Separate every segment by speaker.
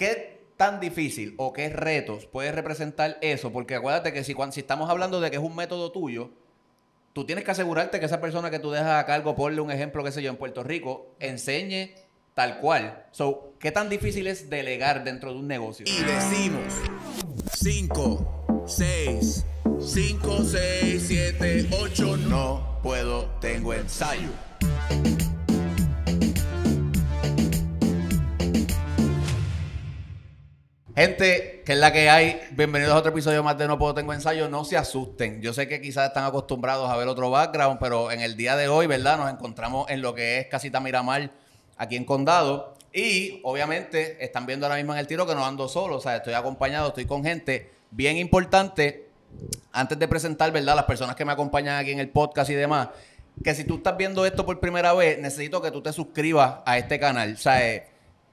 Speaker 1: ¿qué tan difícil o qué retos puede representar eso? Porque acuérdate que si, si estamos hablando de que es un método tuyo, tú tienes que asegurarte que esa persona que tú dejas a cargo, ponle un ejemplo, qué sé yo, en Puerto Rico, enseñe tal cual. So, ¿qué tan difícil es delegar dentro de un negocio?
Speaker 2: Y decimos 5, 6, 5, 6, 7, 8,
Speaker 1: No puedo, tengo ensayo. Gente, que es la que hay, bienvenidos a otro episodio más de No Puedo Tengo Ensayo. No se asusten. Yo sé que quizás están acostumbrados a ver otro background, pero en el día de hoy, ¿verdad? Nos encontramos en lo que es Casita Miramar, aquí en Condado. Y obviamente están viendo ahora mismo en el tiro que no ando solo, o sea, estoy acompañado, estoy con gente bien importante. Antes de presentar, ¿verdad? Las personas que me acompañan aquí en el podcast y demás, que si tú estás viendo esto por primera vez, necesito que tú te suscribas a este canal. O sea, eh,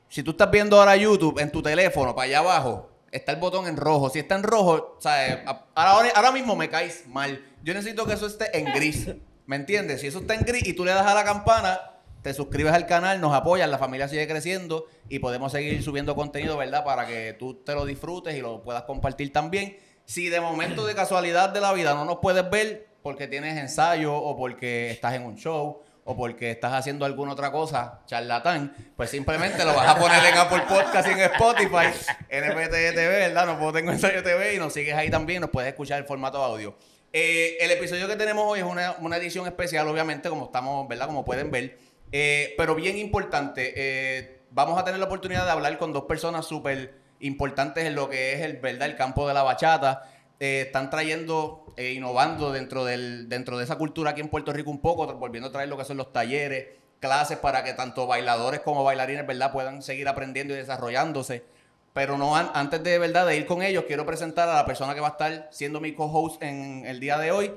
Speaker 1: si tú estás viendo ahora YouTube en tu teléfono, para allá abajo, está el botón en rojo. Si está en rojo, sea, eh, ahora, ahora mismo me caes mal. Yo necesito que eso esté en gris. ¿Me entiendes? Si eso está en gris y tú le das a la campana, te suscribes al canal, nos apoyas, la familia sigue creciendo y podemos seguir subiendo contenido, ¿verdad? Para que tú te lo disfrutes y lo puedas compartir también. Si de momento de casualidad de la vida no nos puedes ver porque tienes ensayo o porque estás en un show o porque estás haciendo alguna otra cosa, charlatán, pues simplemente lo vas a poner en Apple Podcast y en Spotify, NPT TV, ¿verdad? No puedo tengo ensayo TV y nos sigues ahí también, nos puedes escuchar el formato audio. Eh, el episodio que tenemos hoy es una, una edición especial, obviamente, como estamos, ¿verdad? Como pueden ver. Eh, pero bien importante, eh, vamos a tener la oportunidad de hablar con dos personas súper importantes en lo que es el, ¿verdad? el campo de la bachata. Están trayendo, eh, innovando dentro, del, dentro de esa cultura aquí en Puerto Rico un poco, volviendo a traer lo que son los talleres, clases para que tanto bailadores como bailarines, ¿verdad? Puedan seguir aprendiendo y desarrollándose. Pero no an- antes de verdad de ir con ellos, quiero presentar a la persona que va a estar siendo mi co-host en el día de hoy.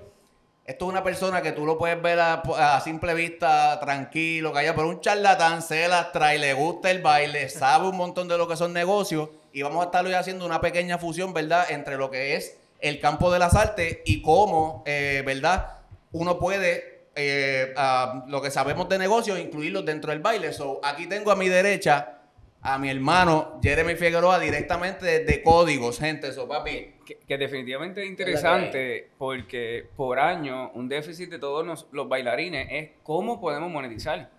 Speaker 1: Esto es una persona que tú lo puedes ver a, a simple vista, tranquilo, callado, pero un charlatán se las trae, le gusta el baile, sabe un montón de lo que son negocios y vamos a estar hoy haciendo una pequeña fusión, ¿verdad?, entre lo que es el campo de las artes y cómo, eh, ¿verdad?, uno puede, eh, a lo que sabemos de negocios, incluirlos dentro del baile. So, aquí tengo a mi derecha a mi hermano Jeremy Figueroa directamente desde Códigos, gente, eso, papi.
Speaker 3: Que, que definitivamente es interesante porque por año un déficit de todos nos- los bailarines es cómo podemos monetizar.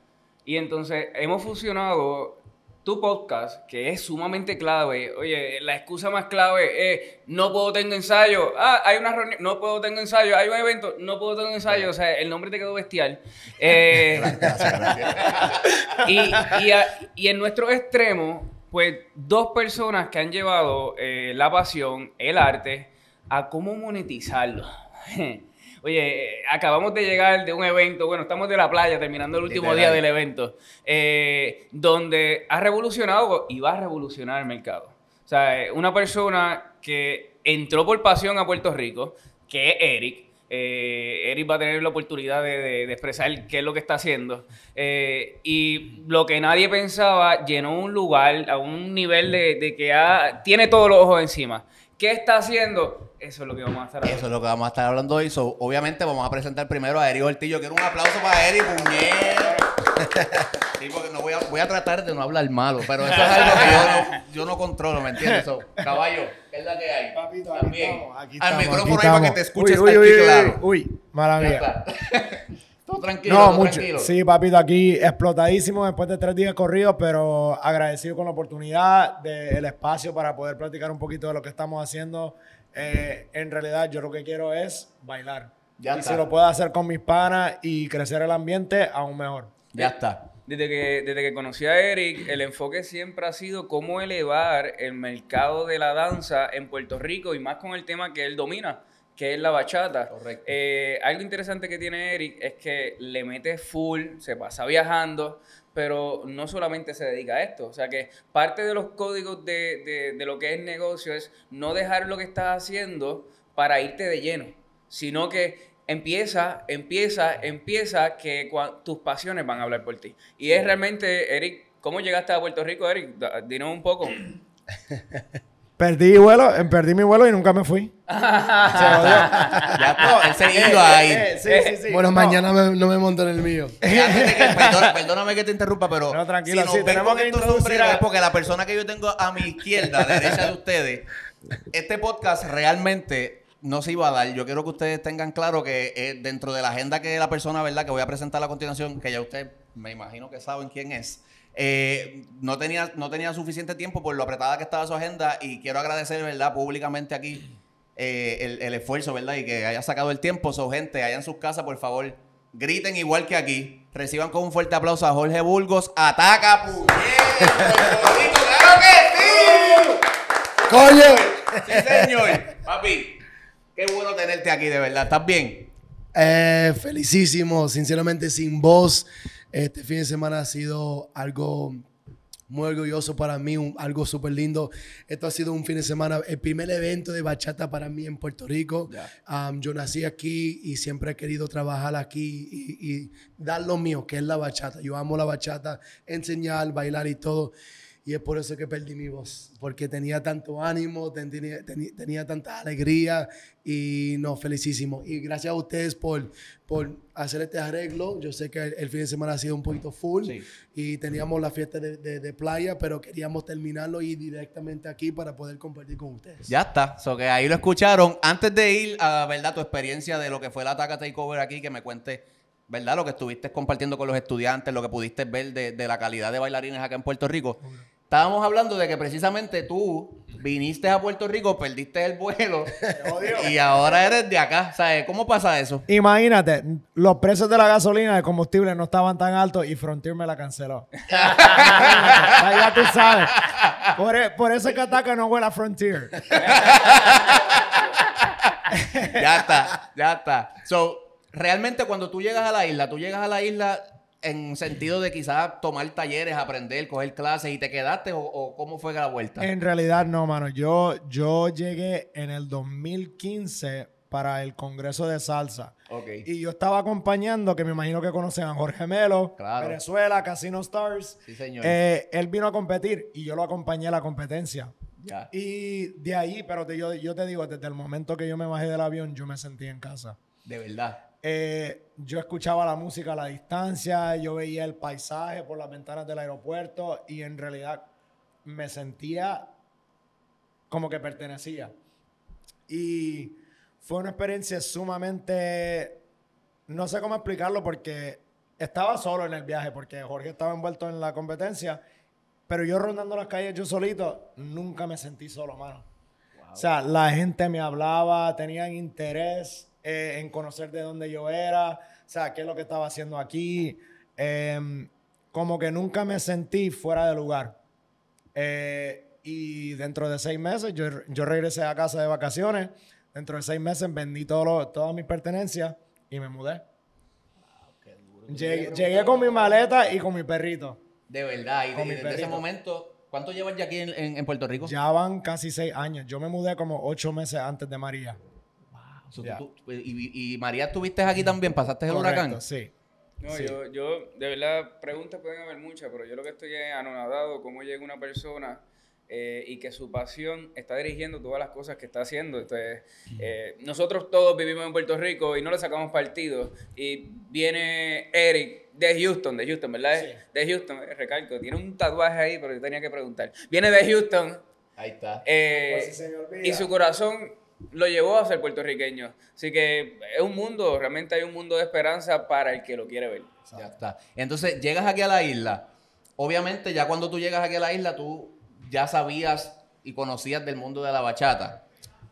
Speaker 3: Y entonces hemos fusionado tu podcast, que es sumamente clave. Oye, la excusa más clave es no puedo tengo ensayo. Ah, hay una reunión, no puedo tengo ensayo. Hay un evento, no puedo tengo ensayo. O sea, el nombre te quedó bestial. Eh,
Speaker 1: Gracias, gracias.
Speaker 3: y, y, a- y en nuestro extremo, pues dos personas que han llevado eh, la pasión, el arte, a cómo monetizarlo. Oye, acabamos de llegar de un evento, bueno, estamos de la playa terminando el último
Speaker 1: Literal.
Speaker 3: día del evento, eh, donde ha revolucionado y va a revolucionar el mercado. O sea, eh, una persona que entró por pasión a Puerto Rico, que es Eric, eh, Eric va a tener la oportunidad de, de- de expresar qué es lo que está haciendo. Eh, y lo que nadie pensaba, llenó un lugar a un nivel de, de que ha- tiene todos los ojos encima. ¿Qué está haciendo? Eso es lo que vamos a estar
Speaker 1: Eso es lo que vamos a estar hablando hoy. So, obviamente vamos a presentar primero a Eric Ortillo. Quiero un aplauso para Eric, puñet. Sí, porque no voy a, voy a tratar de no hablar malo, pero eso es algo que yo no, yo no controlo, ¿me entiendes? So, caballo, ¿qué es la que hay?
Speaker 4: Papito, aquí
Speaker 1: También.
Speaker 4: estamos, aquí
Speaker 1: Al
Speaker 4: estamos,
Speaker 1: micrófono
Speaker 4: aquí
Speaker 1: ahí para que te escuches
Speaker 4: uy, uy,
Speaker 1: claro.
Speaker 4: Uy,
Speaker 1: está. Todo tranquilo,
Speaker 4: No,
Speaker 1: todo
Speaker 4: mucho.
Speaker 1: tranquilo.
Speaker 4: Sí, papito, aquí explotadísimo después de tres días corridos, pero agradecido con la oportunidad del espacio para poder platicar un poquito de lo que estamos haciendo. Eh, en realidad, yo lo que quiero es bailar.
Speaker 1: Ya
Speaker 4: y
Speaker 1: está.
Speaker 4: si lo puedo hacer con mis panas y crecer el ambiente, aún mejor.
Speaker 1: Ya está.
Speaker 3: Desde que, desde que conocí a Eric, el enfoque siempre ha sido cómo elevar el mercado de la danza en Puerto Rico y más con el tema que él domina, que es la bachata.
Speaker 1: Correcto.
Speaker 3: Eh, algo interesante que tiene Eric es que le mete full, se pasa viajando, pero no solamente se dedica a esto. O sea que parte de los códigos de, de- de lo que es negocio es no dejar lo que estás haciendo para irte de lleno, sino que empieza, empieza, empieza que tus pasiones van a hablar por ti. Y es realmente, Eric, ¿cómo llegaste a Puerto Rico, Eric? Dinos un poco.
Speaker 4: Perdí vuelo, eh, perdí mi vuelo y nunca me fui. Se jodió.
Speaker 1: Ya está, él se iba a ir.
Speaker 4: Eh, sí, sí, sí.
Speaker 5: Bueno,
Speaker 4: No.
Speaker 5: mañana me- no me monto en el mío.
Speaker 1: Que- perdona- perdóname que te interrumpa, pero
Speaker 4: No, tranquilo,
Speaker 1: si nos
Speaker 4: sí, tenemos que
Speaker 1: estos
Speaker 4: introducir a-
Speaker 1: es porque la persona que yo tengo a mi izquierda, derecha de ustedes, este podcast realmente no se iba a dar. Yo quiero que ustedes tengan claro que eh, dentro de la agenda que la persona, ¿verdad? Que voy a presentar a continuación, que ya ustedes me imagino que saben quién es. Eh, no, tenía, no tenía suficiente tiempo por lo apretada que estaba su agenda y quiero agradecer, ¿verdad? Públicamente aquí eh, el, el esfuerzo, ¿verdad? Y que haya sacado el tiempo. So, gente, allá en sus casas, por favor, griten igual que aquí. Reciban con un fuerte aplauso a Jorge Burgos. ¡Ataca, puñet! ¡Claro que sí!
Speaker 5: ¡Coño!
Speaker 1: Sí, señor. Papi, qué bueno tenerte aquí, de verdad. ¿Estás bien?
Speaker 5: Eh, felicísimo, sinceramente sin voz. Este fin de semana ha sido algo muy orgulloso para mí, un- algo súper lindo. Esto ha sido un fin de semana, el primer evento de bachata para mí en Puerto Rico. Um, yo nací aquí y siempre he querido trabajar aquí y, y dar lo mío, que es la bachata. Yo amo la bachata, enseñar, bailar y todo. Y es por eso que perdí mi voz, porque tenía tanto ánimo, ten- tenía, tanta alegría y no, felicísimo. Y gracias a ustedes por, por hacer este arreglo. Yo sé que el, el fin de semana ha sido un poquito full
Speaker 1: Sí.
Speaker 5: y teníamos la fiesta de, de- de playa, pero queríamos terminarlo y directamente aquí para poder compartir con ustedes.
Speaker 1: Ya está. So que ahí lo escucharon. Antes de ir a, ¿verdad? Tu experiencia de lo que fue la Ataca Takeover aquí, que me cuentes, ¿verdad? Lo que estuviste compartiendo con los estudiantes, lo que pudiste ver de, de la calidad de bailarines acá en Puerto Rico. Estábamos hablando de que precisamente tú viniste a Puerto Rico, perdiste el vuelo y ahora eres de acá. ¿Sabes? ¿Cómo pasa eso?
Speaker 4: Imagínate, los precios de la gasolina, de combustible no estaban tan altos y Frontier me la canceló. Ya tú sabes. Por, e- por eso es que Ataca no huele a Frontier.
Speaker 1: ya está, ya está. So, realmente cuando tú llegas a la isla, tú llegas a la isla en sentido de quizás tomar talleres, aprender, coger clases y te quedaste o, o cómo fue la vuelta?
Speaker 4: En realidad no, mano. Yo, yo llegué en el 2015 para el Congreso de Salsa.
Speaker 1: Ok.
Speaker 4: Y yo estaba acompañando, que me imagino que conocen a Jorge Melo,
Speaker 1: Claro.
Speaker 4: Venezuela, Casino Stars.
Speaker 1: Sí, señor.
Speaker 4: Eh, él vino a competir y yo lo acompañé a la competencia.
Speaker 1: Ya.
Speaker 4: Y de ahí, pero te- yo, yo te digo, desde el momento que yo me bajé del avión, yo me sentí en casa.
Speaker 1: De verdad.
Speaker 4: Eh, yo escuchaba la música a la distancia, yo veía el paisaje por las ventanas del aeropuerto y en realidad me sentía como que pertenecía. Y fue una experiencia sumamente, no sé cómo explicarlo porque estaba solo en el viaje, porque Jorge estaba envuelto en la competencia, pero yo rondando las calles yo solito, nunca me sentí solo, mano. O sea, la gente me hablaba, tenían interés eh, en conocer de dónde yo era, o sea, qué es lo que estaba haciendo aquí. Em, como que nunca me sentí fuera de lugar. Eh, y dentro de seis meses, yo, yo regresé a casa de vacaciones. Dentro de seis meses vendí todo lo- todas mis pertenencias y me mudé. Llegué, llegué con mi maleta y con mi perrito.
Speaker 1: De verdad. Y, de- desde ese momento, ¿cuánto llevas ya aquí en, en- en Puerto Rico?
Speaker 4: Ya van casi seis años. Yo me mudé como ocho meses antes de María.
Speaker 1: So,
Speaker 4: Ya.
Speaker 1: tú- tú- y, y María, ¿estuviste aquí también? ¿Pasaste el
Speaker 4: Correcto,
Speaker 1: huracán?
Speaker 4: Sí.
Speaker 3: No,
Speaker 4: Sí.
Speaker 3: yo, yo, de verdad, preguntas pueden haber muchas, pero yo lo que estoy es anonadado cómo llega una persona eh, y que su pasión está dirigiendo todas las cosas que está haciendo. Entonces, eh, nosotros todos vivimos en Puerto Rico y no le sacamos partido. Y viene Eric de Houston, de Houston, ¿verdad?
Speaker 4: Sí.
Speaker 3: De Houston, eh, recalco, tiene un tatuaje ahí, pero yo tenía que preguntar. Viene de Houston
Speaker 1: Ahí está.
Speaker 3: eh,
Speaker 4: Pues si
Speaker 3: y su corazón lo llevó a ser puertorriqueño. Así que es un mundo, realmente hay un mundo de esperanza para el que lo quiere ver.
Speaker 1: Ya está. Entonces, llegas aquí a la isla. Obviamente, ya cuando tú llegas aquí a la isla, tú ya sabías y conocías del mundo de la bachata.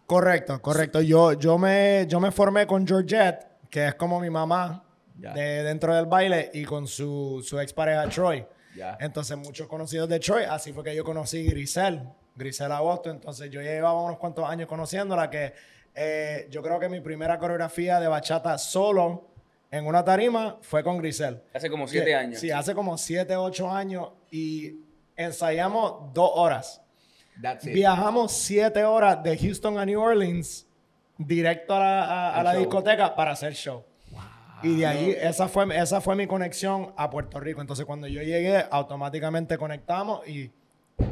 Speaker 4: Correcto, correcto. Yo, yo, me, yo me formé con Georgette, que es como mi mamá de dentro del baile, y con su, su expareja Troy.
Speaker 1: Ya.
Speaker 4: Entonces, muchos conocidos de Troy, así fue que yo conocí Grisel, Grisel Agosto. Entonces, yo llevaba unos cuantos años conociéndola, que eh, yo creo que mi primera coreografía de bachata solo en una tarima fue con Grisel.
Speaker 3: Hace como siete
Speaker 4: Que-
Speaker 3: años.
Speaker 4: Sí, hace como siete, ocho años, y ensayamos dos horas.
Speaker 1: That's it.
Speaker 4: Viajamos siete horas de Houston a New Orleans directo a la, a- a
Speaker 1: Al
Speaker 4: la
Speaker 1: show.
Speaker 4: discoteca para hacer show. Y de ahí, esa fue, esa fue mi conexión a Puerto Rico. Entonces, cuando yo llegué, automáticamente conectamos y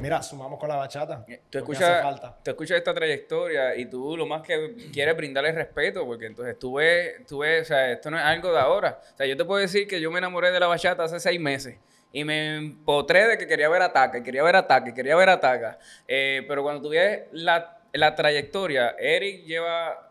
Speaker 4: mira, sumamos con la bachata.
Speaker 3: Tú
Speaker 4: que hace
Speaker 3: escuchas,
Speaker 4: falta.
Speaker 3: tú escuchas esta trayectoria y tú lo más que quieres brindarle respeto, porque entonces tú ves, tú ves, o sea, esto no es algo de ahora. O sea, yo te puedo decir que yo me enamoré de la bachata hace seis meses y me empotré de que quería ver ataque, quería ver ataque, quería ver ataca. Eh, pero cuando tú ves la, la trayectoria, Eric lleva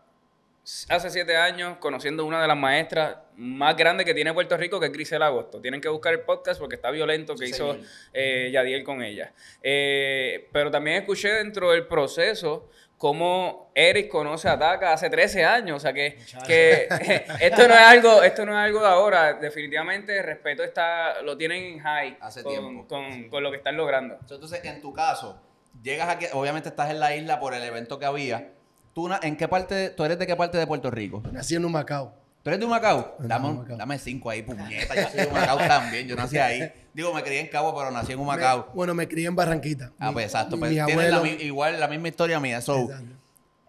Speaker 3: hace siete años conociendo una de las maestras más grandes que tiene Puerto Rico, que es Grisel Agosto. Tienen que buscar el podcast porque está violento que hizo eh, Yadiel con ella. Eh, pero también escuché dentro del proceso cómo Eric conoce a Taka hace 13 años. O sea que, que esto no es algo, esto no es algo de ahora. Definitivamente el respeto está, lo tienen en high
Speaker 1: Hace
Speaker 3: con,
Speaker 1: tiempo.
Speaker 3: con-
Speaker 1: Sí.
Speaker 3: con lo que están logrando.
Speaker 1: Entonces, en tu caso, llegas aquí, obviamente estás en la isla por el evento que había. ¿Tú na- en qué parte, tú eres de qué parte de Puerto Rico?
Speaker 5: Nací en Humacao.
Speaker 1: ¿Tú eres de Humacao?
Speaker 5: de
Speaker 1: Dame, un-
Speaker 5: Humacao.
Speaker 1: dame cinco ahí, puñeta. Yo soy de Humacao también. Yo nací ahí. Digo, me crié en Cabo, pero nací en Humacao.
Speaker 5: Me- bueno, me crié en Barranquita.
Speaker 1: Ah,
Speaker 5: Mi-
Speaker 1: pues exacto.
Speaker 5: mi-
Speaker 1: Pues
Speaker 5: mis
Speaker 1: tienes la
Speaker 5: abuelos-
Speaker 1: mi- igual la misma historia mía. So,
Speaker 5: Exacto.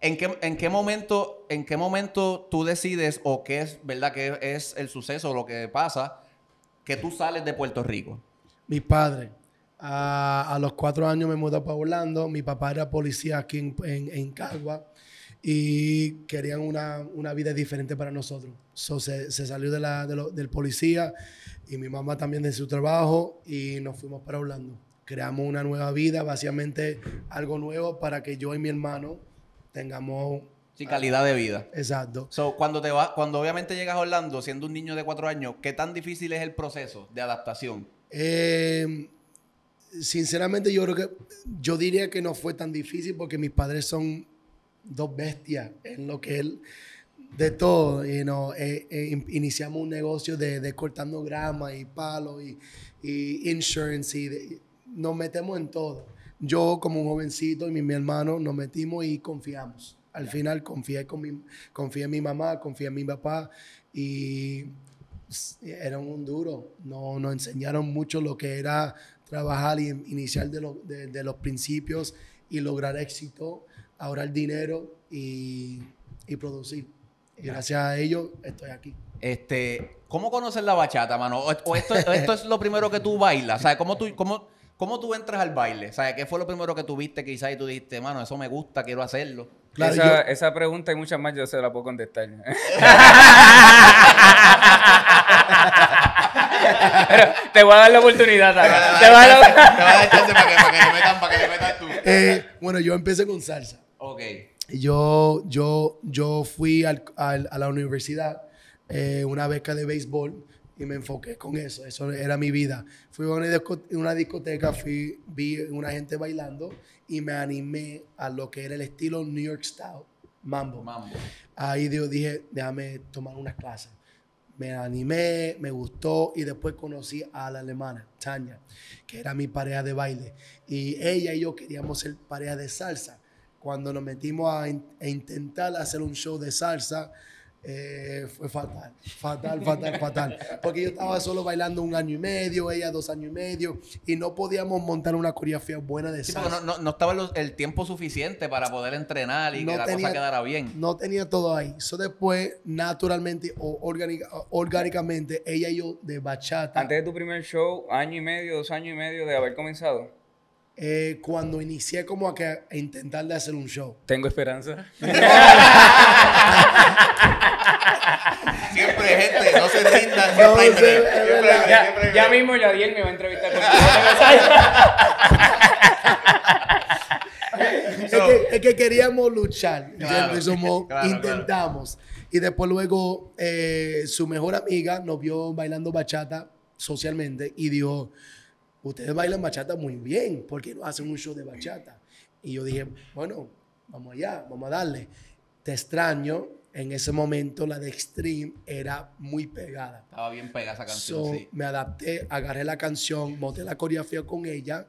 Speaker 1: ¿en, qué, ¿En qué momento en qué momento tú decides o qué es, verdad, que es el suceso o lo que pasa que tú sales de Puerto Rico?
Speaker 5: Mis padres. A, a los cuatro años me mudé para Orlando. Mi papá era policía aquí en, en, en Cagua y querían una, una vida diferente para nosotros. So, se, se salió de la, de lo- del policía y mi mamá también de su trabajo y nos fuimos para Orlando. Creamos una nueva vida, básicamente algo nuevo para que yo y mi hermano tengamos...
Speaker 1: Sí, calidad de vida.
Speaker 5: Exacto.
Speaker 1: So, cuando te va, cuando obviamente llegas a Orlando siendo un niño de cuatro años, ¿qué tan difícil es el proceso de adaptación?
Speaker 5: Eh, sinceramente, yo creo que yo diría que no fue tan difícil porque mis padres son dos bestias en lo que él de todo. You know, eh, eh, in- iniciamos un negocio de, de cortando grama y palos y, y insurance y de- nos metemos en todo. Yo como un jovencito y mi, mi hermano nos metimos y confiamos. Al final confié, con mi, confié en mi mamá, confié en mi papá y eran un duro. No, nos enseñaron mucho lo que era trabajar y iniciar de, lo- de los principios y lograr éxito, ahorrar dinero y, y producir. Y gracias a ellos estoy aquí.
Speaker 1: Este, ¿cómo conoces la bachata, mano? O, o esto, esto es lo primero que tú bailas, ¿sabes? ¿Cómo tú, cómo, ¿Cómo tú entras al baile? ¿Sabes? ¿Qué fue lo primero que tuviste quizás y tú dijiste, mano, eso me gusta, quiero hacerlo?
Speaker 5: Claro,
Speaker 3: esa,
Speaker 5: yo-
Speaker 3: esa pregunta y muchas más yo se la puedo contestar. Pero te voy a dar la oportunidad. Te voy a dar la-
Speaker 1: Te voy a dar chance para que, para que le metan, para que le metas tú.
Speaker 5: Eh, bueno, yo empecé con salsa.
Speaker 1: Ok.
Speaker 5: Yo, yo, yo fui al- al- a la universidad, eh, una beca de béisbol, y me enfoqué con eso. Eso era mi vida. Fui a una, disco- una discoteca, fui, vi una gente bailando y me animé a lo que era el estilo New York Style, mambo.
Speaker 1: Mambo.
Speaker 5: Ahí yo dije, déjame tomar unas clases. Me animé, me gustó y después conocí a la alemana, Tania, que era mi pareja de baile. Y ella y yo queríamos ser pareja de salsa. Cuando nos metimos a, in- a intentar hacer un show de salsa, eh, fue fatal, fatal, fatal, fatal. Porque yo estaba solo bailando un año y medio, ella dos años y medio, y no podíamos montar una coreografía buena de
Speaker 1: Sí,
Speaker 5: salsa.
Speaker 1: porque no, no, no estaba los- el tiempo suficiente para poder entrenar y
Speaker 5: No
Speaker 1: que la
Speaker 5: tenía-
Speaker 1: cosa quedara bien.
Speaker 5: No tenía todo ahí. Eso después, naturalmente o orgánica- orgánicamente, ella y yo de bachata,
Speaker 3: Antes de tu primer show, año y medio, dos años y medio de haber comenzado.
Speaker 5: Eh, cuando inicié como a, que, a intentar de hacer un show.
Speaker 3: Tengo esperanza.
Speaker 1: Siempre, gente, no se rindan.
Speaker 5: No,
Speaker 1: Siempre
Speaker 3: ya, ya mismo Yadiel me va a entrevistar contigo.
Speaker 5: es, que, es que queríamos luchar.
Speaker 1: Claro.
Speaker 5: Somos-
Speaker 1: claro,
Speaker 5: intentamos. Y después luego eh, su mejor amiga nos vio bailando bachata socialmente y dijo, ustedes bailan bachata muy bien, ¿por qué no hacen un show de bachata? Y yo dije, bueno, vamos allá, vamos a darle. Te extraño, en ese momento la de Extreme era muy pegada.
Speaker 1: Estaba bien pegada esa canción,
Speaker 5: So,
Speaker 1: sí.
Speaker 5: Me adapté, agarré la canción, monté la coreografía con ella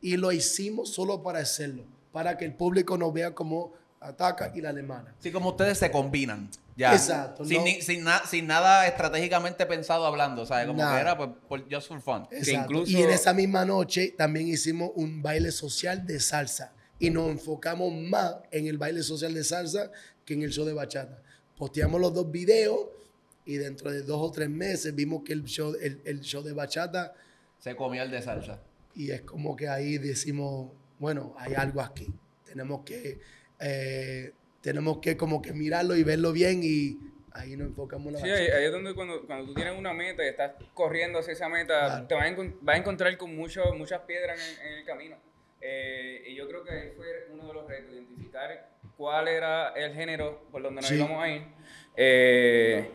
Speaker 5: y lo hicimos solo para hacerlo, para que el público nos vea como ataca y la alemana.
Speaker 1: Sí, como ustedes se combinan. Ya.
Speaker 5: Exacto,
Speaker 1: Sin,
Speaker 5: no-
Speaker 1: ni- sin, na- sin nada estratégicamente pensado hablando, ¿sabes? Como
Speaker 5: Nada.
Speaker 1: que era pues, por, just for fun.
Speaker 5: Exacto.
Speaker 3: incluso-
Speaker 5: Y en esa misma noche también hicimos un baile social de salsa y nos enfocamos más en el baile social de salsa que en el show de bachata. Posteamos los dos videos y dentro de dos o tres meses vimos que el show, el, el show de bachata
Speaker 1: Se comió el de salsa.
Speaker 5: y es como que ahí decimos, bueno, hay algo aquí. Tenemos que, eh, tenemos que como que mirarlo y verlo bien y ahí nos enfocamos la
Speaker 3: Sí, ahí, ahí es donde cuando, cuando tú tienes una meta y estás corriendo hacia esa meta,
Speaker 5: Claro.
Speaker 3: te vas a, encon- vas a encontrar con mucho, muchas piedras en, en el camino. Eh, y yo creo que ahí fue uno de los retos, identificar cuál era el género por donde nos
Speaker 5: Sí.
Speaker 3: íbamos a ir. Eh,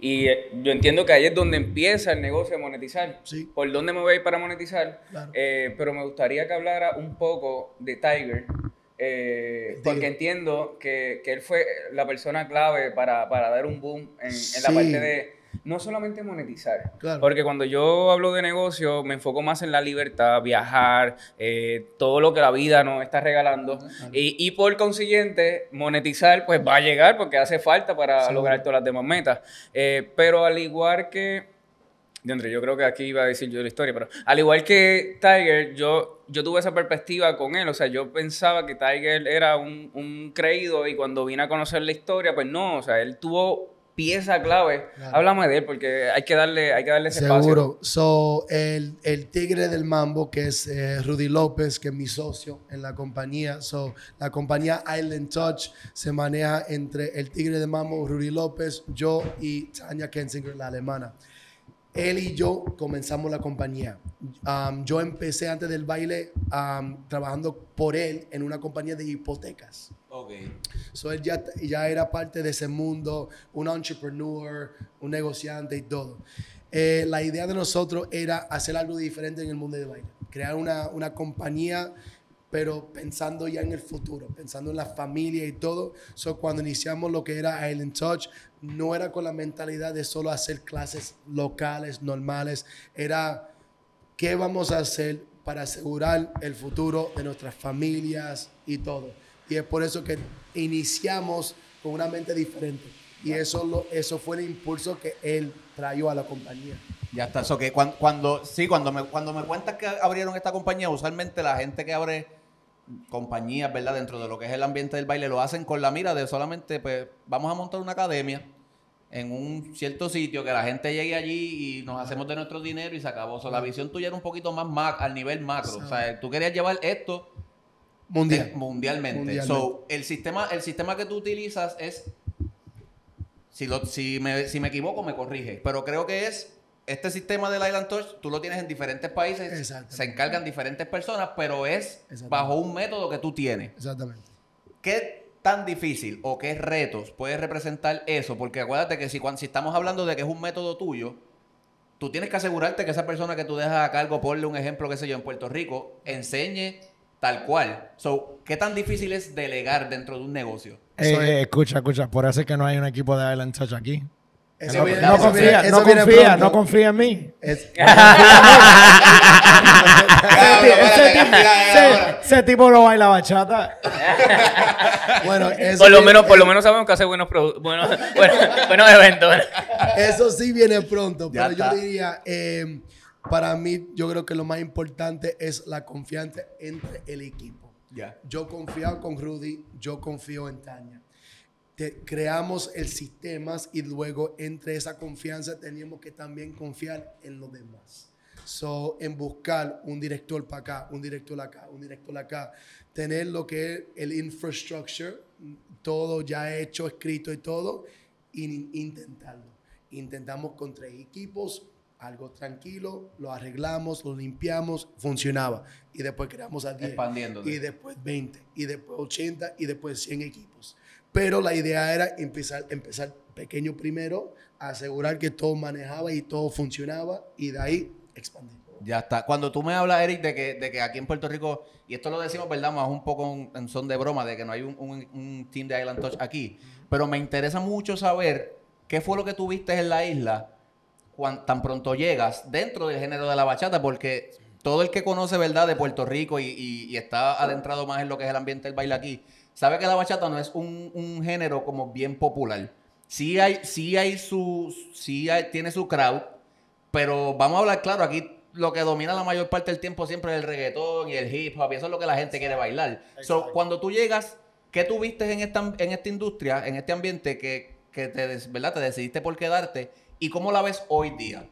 Speaker 3: y yo entiendo que ahí es donde empieza el negocio de monetizar.
Speaker 5: Sí.
Speaker 3: ¿Por dónde me voy a ir para monetizar?
Speaker 5: Claro.
Speaker 3: Eh, pero me gustaría que hablara un poco de Tiger. Eh, porque entiendo que, que él fue la persona clave para, para dar un boom en, en la parte de no solamente monetizar.
Speaker 5: Claro.
Speaker 3: Porque cuando yo hablo de negocio, me enfoco más en la libertad, viajar, eh, todo lo que la vida nos está regalando. Y, y por consiguiente, monetizar, pues va a llegar porque hace falta para lograr todas las demás metas. Eh, pero al igual que. Diandre, yo creo que aquí iba a decir yo la historia, pero al igual que Tiger, yo, yo tuve esa perspectiva con él. O sea, yo pensaba que Tiger era un, un creído y cuando vine a conocer la historia, pues no, o sea, él tuvo pieza clave.
Speaker 5: Claro.
Speaker 3: Háblame de él porque hay que darle, hay que darle ese espacio.
Speaker 5: Seguro. So, el, el tigre del mambo, que es eh, Rudy López, que es mi socio en la compañía. So, la compañía Island Touch se maneja entre el tigre del mambo, Rudy López, yo y Tanya Kensinger, la alemana. Él y yo comenzamos la compañía. Um, yo empecé antes del baile um, trabajando por él en una compañía de hipotecas.
Speaker 1: Ok.
Speaker 5: So, él ya, ya era parte de ese mundo, un entrepreneur, un negociante y todo. Eh, la idea de nosotros era hacer algo diferente en el mundo del baile. Crear una, una compañía, pero pensando ya en el futuro, pensando en la familia y todo. So, cuando iniciamos lo que era Island Touch, no era con la mentalidad de solo hacer clases locales, normales. Era qué vamos a hacer para asegurar el futuro de nuestras familias y todo. Y es por eso que iniciamos con una mente diferente. Y eso, lo, eso fue el impulso que él trajo a la compañía.
Speaker 1: Ya está. Eso que cuando, cuando, sí, cuando me, cuando me cuentas que abrieron esta compañía, usualmente la gente que abre compañías, ¿verdad? Dentro de lo que es el ambiente del baile, lo hacen con la mira de solamente, pues, vamos a montar una academia en un cierto sitio, que la gente llegue allí y nos hacemos de nuestro dinero y se acabó. O sea, la visión tuya era un poquito más mac al nivel macro. O sea, tú querías llevar esto
Speaker 5: Mundial.
Speaker 1: eh, mundialmente.
Speaker 5: Mundialmente.
Speaker 1: So, el sistema, el sistema que tú utilizas es. Si, lo, si, me, si me equivoco, me corrige. Pero creo que es. Este sistema del Island Touch, tú lo tienes en diferentes países. Se encargan diferentes personas, pero es bajo un método que tú tienes.
Speaker 5: Exactamente.
Speaker 1: ¿Qué tan difícil o qué retos puede representar eso? Porque acuérdate que si, cuando, si estamos hablando de que es un método tuyo, tú tienes que asegurarte que esa persona que tú dejas a cargo, ponle un ejemplo, qué sé yo, en Puerto Rico, enseñe tal cual. So, ¿qué tan difícil es delegar dentro de un negocio?
Speaker 4: Eh,
Speaker 5: es-
Speaker 4: eh, escucha, escucha, por eso es que no hay un equipo de Island Touch aquí.
Speaker 5: Eso
Speaker 4: no,
Speaker 5: viene-
Speaker 4: no
Speaker 5: eso
Speaker 4: confía, no confía,
Speaker 5: pronto.
Speaker 4: no confía en mí.
Speaker 5: Es-
Speaker 4: Ese, tipo, no baila bachata.
Speaker 5: bueno, eso
Speaker 3: Por lo
Speaker 5: viene-
Speaker 3: menos, por lo menos sabemos que hace buenos, buenos, buenos, buenos eventos.
Speaker 5: Eso sí viene pronto, pero yo diría, eh, para mí, yo creo que lo más importante es la confianza entre el equipo.
Speaker 1: Ya.
Speaker 5: Yo confío con Rudy, yo confío en Tania. Te- creamos el sistema y luego entre esa confianza teníamos que también confiar en los demás. So, en buscar un director para acá, un director acá, un director acá, tener lo que es el infrastructure, todo ya hecho, escrito y todo, y intentarlo. Intentamos con tres equipos, algo tranquilo, lo arreglamos, lo limpiamos, funcionaba. Y después creamos a 10.
Speaker 1: Expandiéndote.
Speaker 5: Y después 20, y después 80, y después 100 equipos. Pero la idea era empezar, empezar pequeño primero, asegurar que todo manejaba y todo funcionaba, y de ahí expandir.
Speaker 1: Ya está. Cuando tú me hablas, Eric, de que, de que aquí en Puerto Rico, y esto lo decimos, ¿verdad? Más un poco en, son de broma, de que no hay un, un- un team de Island Touch aquí. Pero me interesa mucho saber qué fue lo que tuviste en la isla tan pronto llegas dentro del género de la bachata, porque todo el que conoce, ¿verdad?, de Puerto Rico y está adentrado más en lo que es el ambiente del baile aquí, sabe que la bachata no es un, un género como bien popular. Sí hay, sí hay su, sí hay- tiene su crowd, pero vamos a hablar claro, aquí lo que domina la mayor parte del tiempo siempre es el reggaetón y el hip hop, y eso es lo que la gente quiere bailar. So, cuando tú llegas, ¿qué tú viste en esta, en esta industria, en este ambiente que, que te, ¿verdad? te decidiste por quedarte? ¿Y cómo la ves hoy día?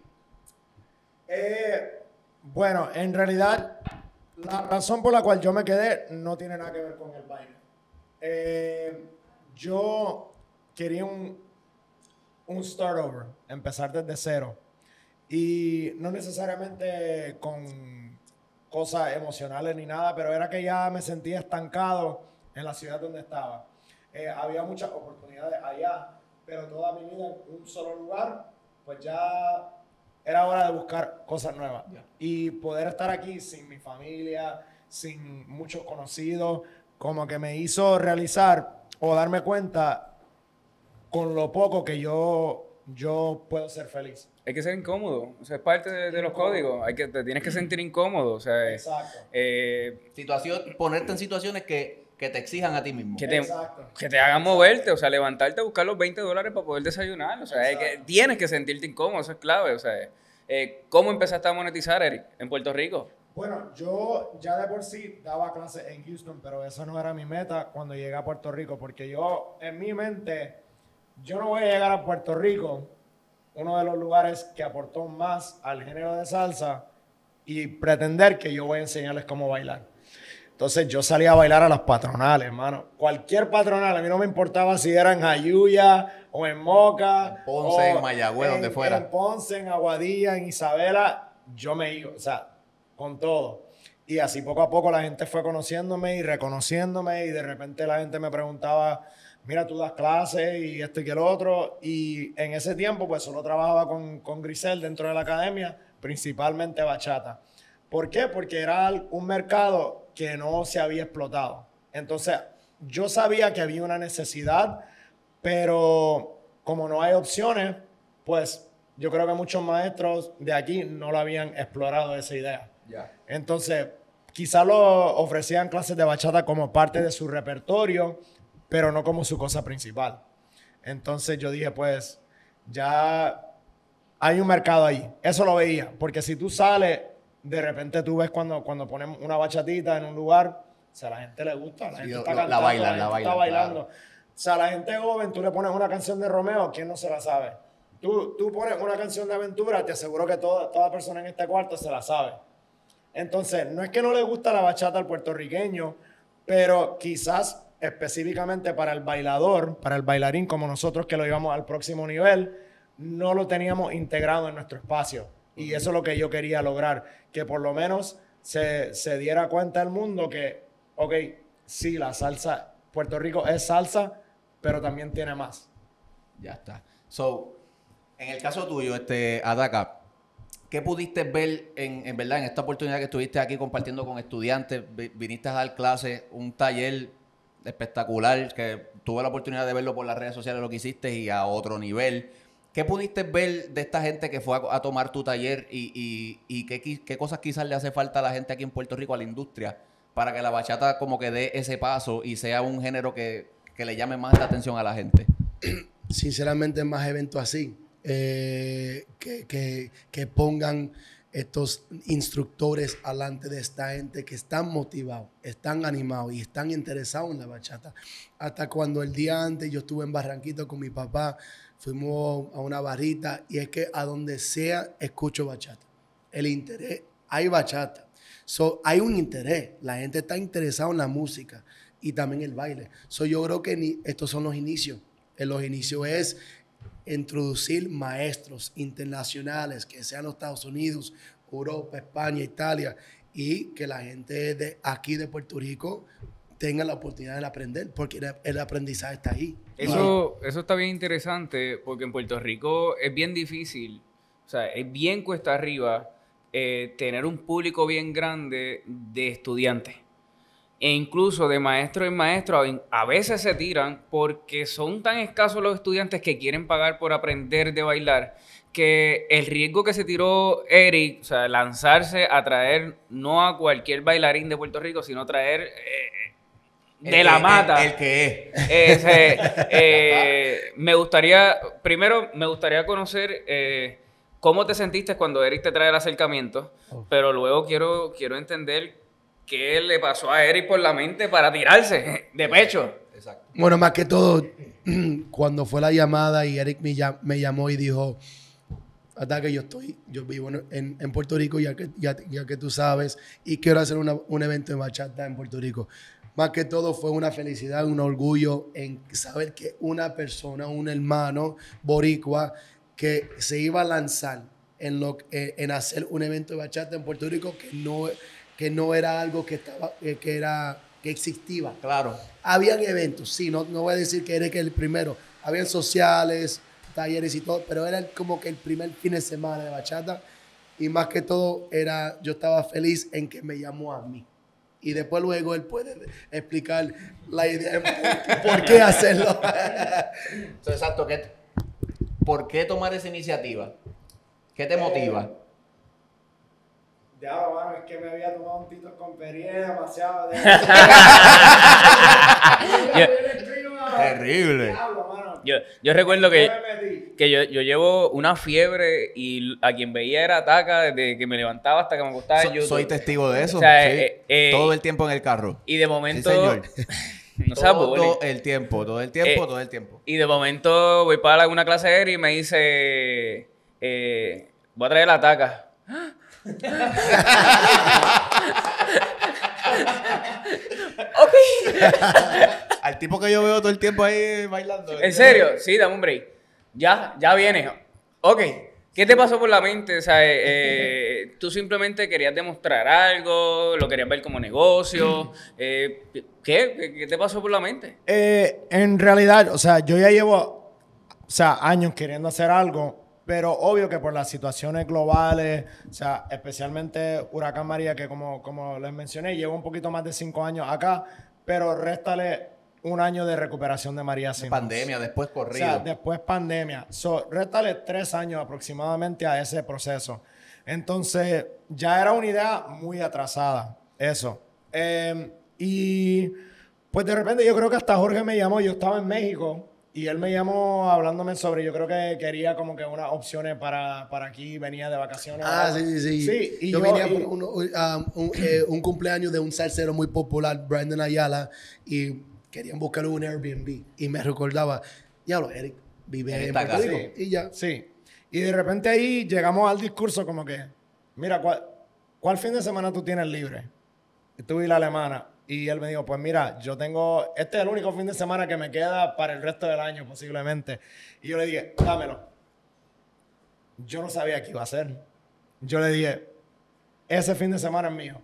Speaker 4: Eh, bueno, en realidad, La razón por la cual yo me quedé no tiene nada que ver con el baile. Eh, yo quería un, un start over, empezar desde cero. Y no necesariamente con cosas emocionales ni nada, pero era que ya me sentía estancado en la ciudad donde estaba. Eh, había muchas oportunidades allá, pero toda mi vida en un solo lugar, pues ya era hora de buscar cosas nuevas. Y poder estar aquí sin mi familia, sin muchos conocidos, como que me hizo realizar o darme cuenta con lo poco que yo, yo puedo ser feliz.
Speaker 3: Hay que ser incómodo. O sea, es parte de, de los códigos. Hay que, te tienes que sentir incómodo. O sea,
Speaker 4: Exacto.
Speaker 3: eh,
Speaker 1: Situación, ponerte en situaciones que, que te exijan a ti mismo.
Speaker 3: que te,
Speaker 4: Exacto.
Speaker 3: que te hagan moverte, o sea, levantarte a buscar los 20 dólares para poder desayunar. O sea, que tienes que sentirte incómodo, eso es clave. O sea, eh, ¿cómo empezaste a monetizar, Eric, en Puerto Rico?
Speaker 4: Bueno, yo ya de por sí daba clases en Houston, pero eso no era mi meta cuando llegué a Puerto Rico, porque yo, en mi mente, yo no voy a llegar a Puerto Rico, uno de los lugares que aportó más al género de salsa, y pretender que yo voy a enseñarles cómo bailar. Entonces yo salía a bailar a las patronales, hermano. Cualquier patronal, a mí no me importaba si era en Jayuya o en Moca.
Speaker 1: En Ponce,
Speaker 4: o
Speaker 1: en Mayagüez, donde fuera.
Speaker 4: En Ponce, en Aguadilla, en Isabela, yo me iba, o sea, con todo. Y así poco a poco la gente fue conociéndome y reconociéndome y de repente la gente me preguntaba, mira, tú das clases y esto y lo otro. Y en ese tiempo pues solo trabajaba con, con Grisel dentro de la academia, principalmente bachata. ¿Por qué? Porque era un mercado que no se había explotado. Entonces, yo sabía que había una necesidad, pero como no hay opciones, pues yo creo que muchos maestros de aquí no lo habían explorado esa idea. Entonces, quizás lo ofrecían clases de bachata como parte de su repertorio, pero no como su cosa principal. Entonces yo dije, pues, ya hay un mercado ahí. Eso lo veía, porque si tú sales, de repente tú ves cuando, cuando ponen una bachatita en un lugar, o sea, a la gente le gusta, la
Speaker 1: Sí,
Speaker 4: gente está
Speaker 1: la
Speaker 4: cantando, la
Speaker 1: la
Speaker 4: gente
Speaker 1: bailan,
Speaker 4: está bailando.
Speaker 1: claro.
Speaker 4: O sea, la gente joven, tú le pones una canción de Romeo, ¿quién no se la sabe? Tú, tú pones una canción de aventura, te aseguro que toda, toda persona en este cuarto se la sabe. Entonces, no es que no le gusta la bachata al puertorriqueño, pero quizás específicamente para el bailador, para el bailarín como nosotros que lo llevamos al próximo nivel, no lo teníamos integrado en nuestro espacio. Y eso es lo que yo quería lograr, que por lo menos se, se diera cuenta el mundo que, ok, sí, la salsa, Puerto Rico es salsa, pero también tiene más.
Speaker 1: Ya está. So, en el caso tuyo, este, Adaka, ¿qué pudiste ver en, verdad en esta oportunidad que estuviste aquí compartiendo con estudiantes? Vi- Viniste a dar clases, un taller espectacular que tuve la oportunidad de verlo por las redes sociales lo que hiciste y a otro nivel. ¿Qué pudiste ver de esta gente que fue a, tomar tu taller y, qué cosas quizás le hace falta a la gente aquí en Puerto Rico, a la industria, para que la bachata como que dé ese paso y sea un género que, que le llame más la atención a la gente?
Speaker 5: sinceramente más eventos así, eh, que, que- pongan estos instructores alante de esta gente que están motivados, están animados y están interesados en la bachata. Hasta cuando el día antes yo estuve en Barranquito con mi papá, fuimos a una barrita y es que a donde sea escucho bachata. El interés, hay bachata. So, hay un interés, la gente está interesada en la música y también el baile. So, yo creo que estos son los inicios. En los inicios es introducir maestros internacionales que sean los Estados Unidos, Europa, España, Italia y que la gente de aquí de Puerto Rico tenga la oportunidad de aprender porque el- aprendizaje está ahí.
Speaker 3: Eso, eso está bien interesante porque en Puerto Rico es bien difícil, o sea, es bien cuesta arriba eh, tener un público bien grande de estudiantes. E incluso de maestro en maestro, a- veces se tiran porque son tan escasos los estudiantes que quieren pagar por aprender de bailar que el riesgo que se tiró Eric, o sea, lanzarse a traer no a cualquier bailarín de Puerto Rico, sino traer eh, de
Speaker 1: El
Speaker 3: la
Speaker 1: que-
Speaker 3: mata.
Speaker 1: El, el que es.
Speaker 3: Ese, eh, me gustaría, primero, me gustaría conocer eh, cómo te sentiste cuando Eric te trae el acercamiento, pero luego quiero, quiero entender qué le pasó a Eric por la mente para tirarse de pecho.
Speaker 1: Exacto.
Speaker 5: Bueno, más que todo, cuando fue la llamada y Eric me, llam- me llamó y dijo, hasta que yo estoy, yo vivo en, en- Puerto Rico, ya que, ya, ya que tú sabes, y quiero hacer una- un evento de bachata en Puerto Rico. Más que todo fue una felicidad, un orgullo en saber que una persona, un hermano boricua, que se iba a lanzar en, lo, eh, en hacer un evento de bachata en Puerto Rico que no, que no era algo que, estaba, eh, que, era, que existía.
Speaker 1: Claro.
Speaker 5: Habían eventos, sí, no, no voy a decir que era que el primero. Habían sociales, talleres y todo, pero era como que el primer fin de semana de bachata. Y más que todo, era, yo estaba feliz en que me llamó a mí. Y después luego él puede explicar la idea de por, por qué hacerlo.
Speaker 1: So, exacto. ¿qué- ¿Por qué tomar esa iniciativa? ¿Qué te motiva?
Speaker 4: Diablo, mano, es que me había tomado un tito con Perrier demasiado.
Speaker 1: Terrible.
Speaker 3: Yo, yo recuerdo que, que yo, yo llevo una fiebre y a quien veía era Taca desde que me levantaba hasta que me acostaba
Speaker 1: So- soy testigo de eso.
Speaker 3: O sea,
Speaker 1: sí.
Speaker 3: eh, eh,
Speaker 1: todo el tiempo en el carro.
Speaker 3: Y de momento...
Speaker 1: señor.
Speaker 3: no
Speaker 1: todo
Speaker 3: bullying.
Speaker 1: el tiempo, todo el tiempo,
Speaker 3: Eh,
Speaker 1: todo el tiempo.
Speaker 3: Y de momento voy para una clase aérea y me dice, eh, voy a traer la taca.
Speaker 1: Al tipo que yo veo todo el tiempo ahí bailando.
Speaker 3: ¿En serio? Sí, dame un break. Ya, ya viene. Ok. ¿Qué te pasó por la mente? O sea, eh, eh, tú simplemente querías demostrar algo, lo querías ver como negocio. eh, ¿qué? ¿Qué? qué te pasó por la mente?
Speaker 4: Eh, en realidad, o sea, yo ya llevo, o sea, años queriendo hacer algo, pero obvio que por las situaciones globales, o sea, especialmente Huracán María, que como, como les mencioné, llevo un poquito más de cinco años acá, pero réstale un año de recuperación de María Simmons.
Speaker 1: Pandemia, después
Speaker 4: O
Speaker 1: corrido.
Speaker 4: sea, después pandemia. So, réstale tres años aproximadamente a ese proceso. Entonces, ya era una idea muy atrasada, eso. Eh, y pues de repente yo creo que hasta Jorge me llamó, yo estaba en México y él me llamó hablándome sobre, yo creo que quería como que unas opciones para, para aquí, venía de vacaciones.
Speaker 5: Ah, sí, sí, sí.
Speaker 4: Sí, y
Speaker 5: yo,
Speaker 4: yo-
Speaker 5: venía
Speaker 4: y-
Speaker 5: por uno- um, un, eh, un cumpleaños de un salsero muy popular, Brandon Ayala, y querían buscar un Airbnb. Y me recordaba, diablo, Eric vive en Puerto Rico. Y ya.
Speaker 4: Sí. Y de repente ahí llegamos al discurso como que, mira, ¿cuál, cuál fin de semana tú tienes libre? Y tú y la alemana. Y él me dijo, pues mira, yo tengo, este es el único fin de semana que me queda para el resto del año posiblemente. Y yo le dije, dámelo. Yo no sabía qué iba a hacer. Yo le dije, ese fin de semana es mío.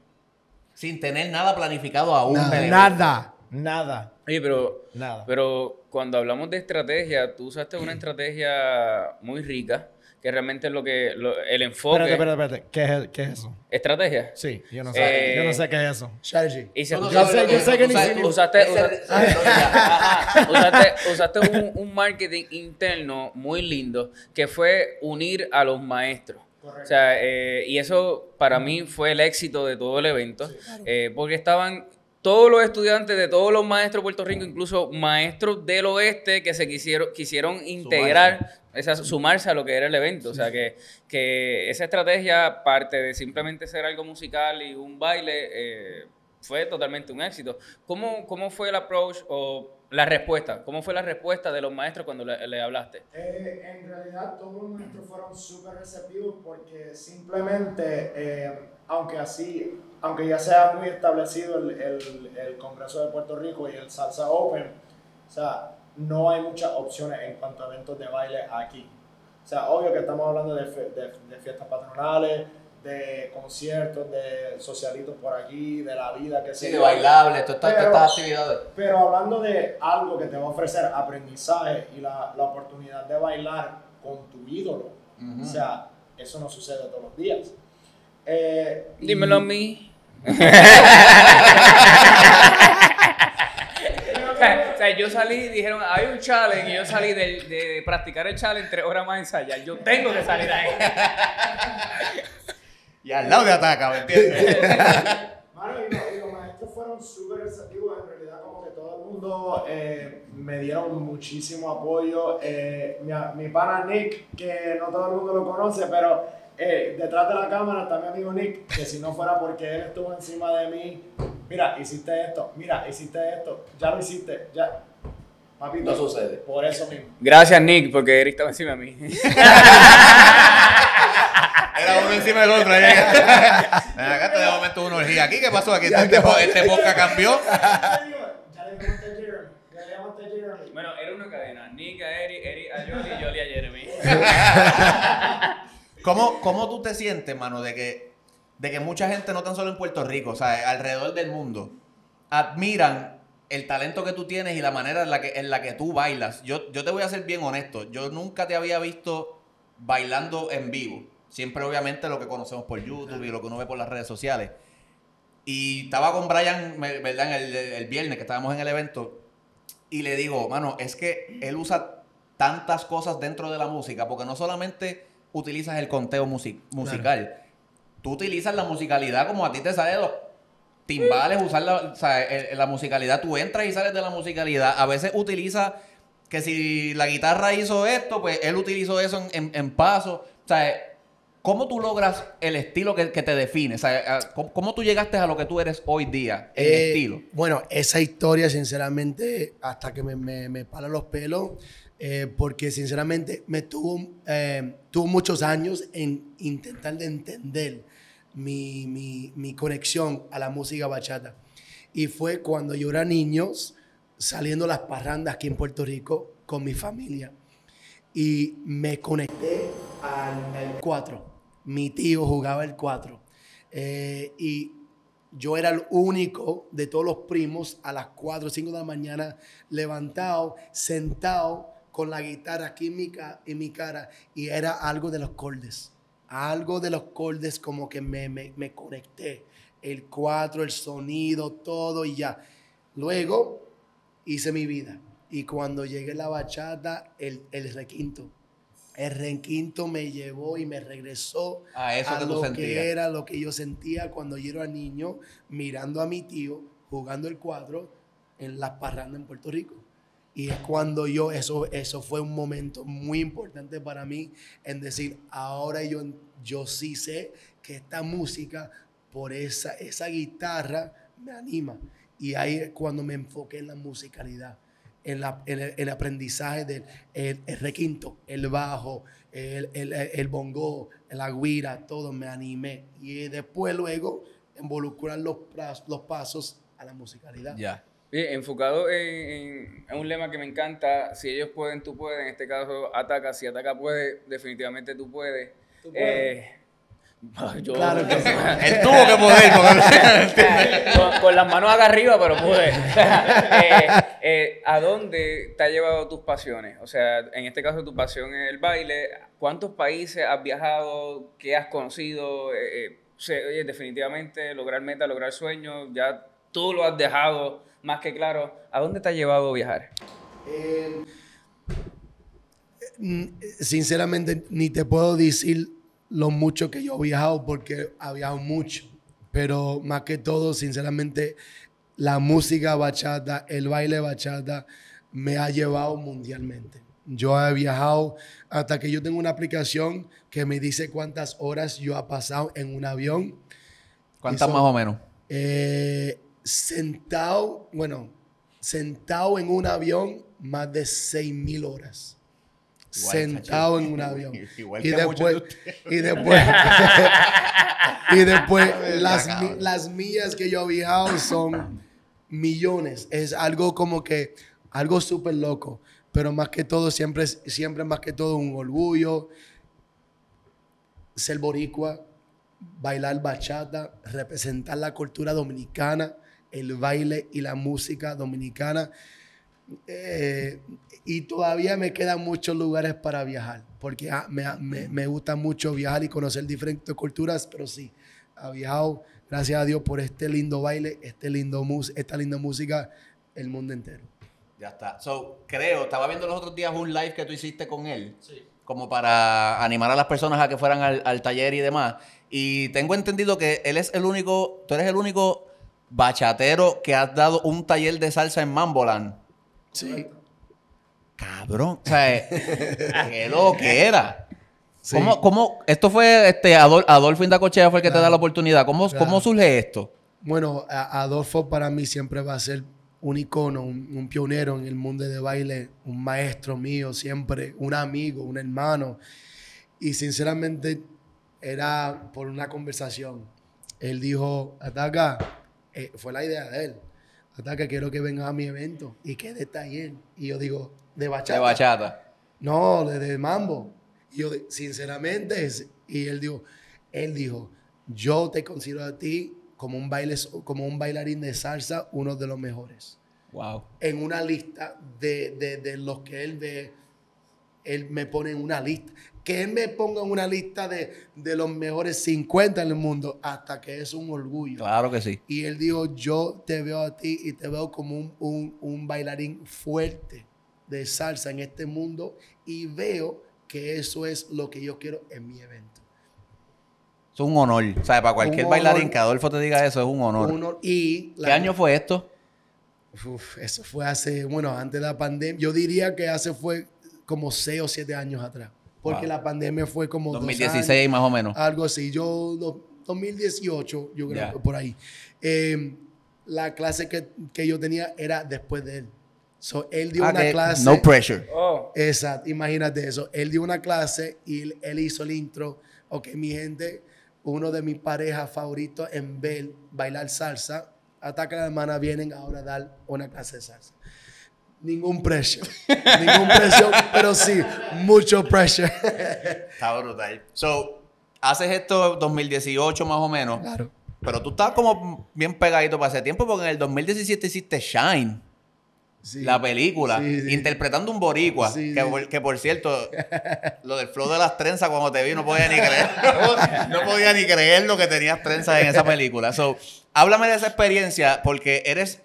Speaker 1: Sin tener nada planificado aún.
Speaker 5: Nada.
Speaker 4: Nada, nada,
Speaker 3: Oye, pero,
Speaker 4: nada.
Speaker 3: pero cuando hablamos de estrategia, tú usaste una estrategia muy rica, que realmente es lo que, lo- el enfoque...
Speaker 4: Espérate, espérate, espérate. ¿Qué es, qué es eso?
Speaker 3: ¿Estrategia?
Speaker 4: Sí, yo no sé.
Speaker 3: Eh,
Speaker 4: yo no sé qué es eso.
Speaker 5: Strategy.
Speaker 3: Y se
Speaker 1: no
Speaker 3: escucha-
Speaker 1: sabes lo
Speaker 4: yo sé que ni
Speaker 3: usaste, usaste- usaste, usaste un, un marketing interno muy lindo que fue unir a los maestros. O sea, eh, y eso para mí fue el éxito de todo el evento, eh, porque estaban todos los estudiantes de todos los maestros de Puerto Rico, incluso maestros del oeste que se quisieron, quisieron integrar, esa- sumarse a lo que era el evento. O sea, que, que esa estrategia, parte de simplemente ser algo musical y un baile, eh, fue totalmente un éxito. ¿Cómo, ¿Cómo fue el approach o la respuesta? ¿Cómo fue la respuesta de los maestros cuando le, le hablaste?
Speaker 4: Eh, en realidad todos los maestros fueron súper receptivos porque simplemente, eh, aunque así, aunque ya sea muy establecido el, el- el Congreso de Puerto Rico y el Salsa Open, o sea, no hay muchas opciones en cuanto a eventos de baile aquí. O sea, obvio que estamos hablando de, fe- de- de fiestas patronales, de conciertos, de socialitos por aquí, de la vida que
Speaker 1: Sí,
Speaker 4: se
Speaker 1: de bailable, todas estas, actividades.
Speaker 4: pero hablando de algo que te va a ofrecer aprendizaje y la, la oportunidad de bailar con tu ídolo, o sea, eso no sucede todos los días. Eh, y-
Speaker 3: Dímelo a mí. o sea, yo salí, dijeron, hay un challenge, y yo salí de, de practicar el challenge tres horas más ensayar. Yo tengo que salir de ahí.
Speaker 1: Y al lado de ataca, ¿me entiendes?
Speaker 4: Mano, y, los, y los maestros fueron súper receptivos, en realidad como que todo el mundo eh, me dieron muchísimo apoyo. Eh, mi, mi pana Nick, que no todo el mundo lo conoce, pero eh, detrás de la cámara está mi amigo Nick, que si no fuera porque él estuvo encima de mí, mira, hiciste esto, mira, hiciste esto, ya lo hiciste, ya. Papito,
Speaker 1: No sucede.
Speaker 4: Por eso mismo.
Speaker 3: Gracias, Nick, porque Eric estaba encima de mí.
Speaker 1: Era uno encima del otro. Acá te de momento una orgía. ¿Aquí qué pasó? Aquí este, po- este podcast cambió.
Speaker 3: Bueno, era una cadena. Nick a Eric, Eric a Yoli, Yoli a Jeremy.
Speaker 1: ¿Cómo, ¿Cómo tú te sientes, mano, de que, de que mucha gente, no tan solo en Puerto Rico, o sea, alrededor del mundo, admiran el talento que tú tienes y la manera en la que, en la que tú bailas? Yo, yo te voy a ser bien honesto. Yo nunca te había visto bailando en vivo. Siempre, obviamente, lo que conocemos por YouTube y lo que uno ve por las redes sociales. Y estaba con Brian, ¿verdad? El, el viernes que estábamos en el evento. Y le digo, mano, es que él usa tantas cosas dentro de la música, porque no solamente utilizas el conteo musi- musical, tú utilizas la musicalidad como a ti te sale de los timbales, usar la, o sea, el- la musicalidad, tú entras y sales de la musicalidad. A veces utiliza que si la guitarra hizo esto, pues él utilizó eso en, en, en paso. O sea, ¿cómo tú logras el estilo que, que te define? O sea, a- ¿cómo, cómo tú llegaste a lo que tú eres hoy día en
Speaker 5: Eh,
Speaker 1: estilo?
Speaker 5: Bueno, esa historia, sinceramente, hasta que me, me, me paran los pelos, eh, porque sinceramente me tuvo, eh, tuvo muchos años en intentar de entender mi, mi, mi conexión a la música bachata. Y fue cuando yo era niño, saliendo las parrandas aquí en Puerto Rico con mi familia. Y me conecté al 4. Mi tío jugaba el 4. Eh, y yo era el único de todos los primos a las 4 o 5 de la mañana levantado, sentado con la guitarra aquí en mi, ca- en mi cara y era algo de los cordes. Algo de los cordes como que me, me, me conecté. El 4, el sonido, todo y ya. Luego hice mi vida. Y cuando llegué a la bachata, el, el requinto. El requinto me llevó y me regresó
Speaker 1: A eso que
Speaker 5: lo que era lo que yo sentía cuando yo era niño, mirando a mi tío jugando el cuadro en las parrandas en Puerto Rico. Y es cuando yo, eso, eso fue un momento muy importante para mí en decir, ahora yo, yo sí sé que esta música, por esa, esa guitarra, me anima. Y ahí es cuando me enfoqué en la musicalidad, en, la, en el, aprendizaje del el, requinto, el bajo, el, el, bongo, la guira, todo, me animé. Y después luego involucrar los, los pasos a la musicalidad.
Speaker 1: Ya.
Speaker 3: Oye, enfocado en, en- en un lema que me encanta, si ellos pueden, tú puedes, en este caso ataca, si ataca puede, definitivamente tú puedes. Eh, yo-
Speaker 5: Claro que sí.
Speaker 1: Él tuvo que poder.
Speaker 3: con, con las manos acá arriba, pero pude. Eh, eh, ¿A dónde te ha llevado tus pasiones? O sea, en este caso tu pasión es el baile. ¿Cuántos países has viajado? ¿Qué has conocido? Eh, eh, oye, definitivamente lograr metas, lograr sueños, ya tú lo has dejado más que claro. ¿A dónde te ha llevado viajar?
Speaker 5: Eh, mm, sinceramente, ni te puedo decir lo mucho que yo he viajado porque he viajado mucho. Pero más que todo, sinceramente, la música bachata, el baile bachata, me ha llevado mundialmente. Yo he viajado hasta que yo tengo una aplicación que me dice cuántas horas yo he pasado en un avión.
Speaker 1: ¿Cuántas más o menos?
Speaker 5: Eh, sentado, bueno, sentado en un avión más de 6 mil horas.
Speaker 1: Igual,
Speaker 5: sentado en un avión.
Speaker 1: Igual
Speaker 5: y, después,
Speaker 1: de ustedes.
Speaker 5: y después, y después las, las millas que yo he viajado son millones. Es algo como que, algo súper loco. Pero más que todo, siempre, siempre más que todo un orgullo. Ser boricua, bailar bachata, representar la cultura dominicana, el baile y la música dominicana. Eh, y todavía me quedan muchos lugares para viajar, porque ah, me, me- me gusta mucho viajar y conocer diferentes culturas, pero sí, he viajado, gracias a Dios, por este lindo baile, este lindo mus esta linda música, el mundo entero.
Speaker 1: Ya está. So, creo, estaba viendo los otros días un live que tú hiciste con él. Como para animar a las personas a que fueran al, al taller y demás. Y tengo entendido que él es el único, tú eres el único bachatero que has dado un taller de salsa en Mamboland.
Speaker 5: Sí.
Speaker 1: Cabrón. O sea, eh, qué lo que era.
Speaker 5: Sí.
Speaker 1: ¿Cómo, cómo, esto fue, este, Adol- Adolfo Indacochea fue el que te da la oportunidad. ¿Cómo,
Speaker 5: Claro.
Speaker 1: ¿Cómo surge esto?
Speaker 5: Bueno, Adolfo para mí siempre va a ser un icono, un, un pionero en el mundo de baile, un maestro mío siempre, un amigo, un hermano. Y sinceramente, era por una conversación. Él dijo, Ataca, eh, fue la idea de él. Ataca, quiero que vengas a mi evento y que de taller. Y yo digo, ¿de bachata?
Speaker 1: De bachata.
Speaker 5: No, de, de mambo. Y yo, sinceramente, es- y él dijo, él dijo, yo te considero a ti como un, baile, como un bailarín de salsa, uno de los mejores.
Speaker 1: Wow.
Speaker 5: En una lista de, de, de los que él ve, él me pone en una lista. Que él me ponga en una lista de, de los mejores 50 en el mundo, hasta que es un orgullo.
Speaker 1: Claro que sí.
Speaker 5: Y él dijo, yo te veo a ti y te veo como un, un- un bailarín fuerte de salsa en este mundo y veo que eso es lo que yo quiero en mi evento.
Speaker 1: Es un honor. O sea, para cualquier bailarín que Adolfo te diga eso, es un honor.
Speaker 5: Y
Speaker 1: ¿Qué año fue esto?
Speaker 5: Uf, eso fue hace, bueno, antes de la pandemia. Yo diría que hace fue como 6 o 7 años atrás. Porque
Speaker 1: Wow.
Speaker 5: la pandemia fue como... dos
Speaker 1: 2016
Speaker 5: años.
Speaker 1: más o menos.
Speaker 5: Algo así. Yo, do- 2018, yo creo que por ahí. Eh, la clase que, que yo tenía era después de él. So, él dio
Speaker 1: Ah,
Speaker 5: una
Speaker 1: que
Speaker 5: clase.
Speaker 1: No pressure.
Speaker 3: Oh.
Speaker 5: Exacto, imagínate eso. Él dio una clase y él, él hizo el intro. Ok, mi gente, uno de mis parejas favoritos en ver bailar salsa. Ataca a la hermana, vienen ahora a dar una clase de salsa. Ningún pressure. Ningún presión, pero sí, mucho pressure.
Speaker 1: Está brutal. So, haces esto 2018 más o menos.
Speaker 5: claro.
Speaker 1: Pero tú estabas como bien pegadito para ese tiempo porque en el 2017 hiciste Shine.
Speaker 5: Sí.
Speaker 1: La película,
Speaker 5: Sí, sí.
Speaker 1: interpretando un boricua,
Speaker 5: Sí,
Speaker 1: que, por, que por cierto, lo del flow de las trenzas cuando te vi no podía ni creer, no, podía ni creer lo que tenías trenzas en esa película. So, háblame de esa experiencia porque eres,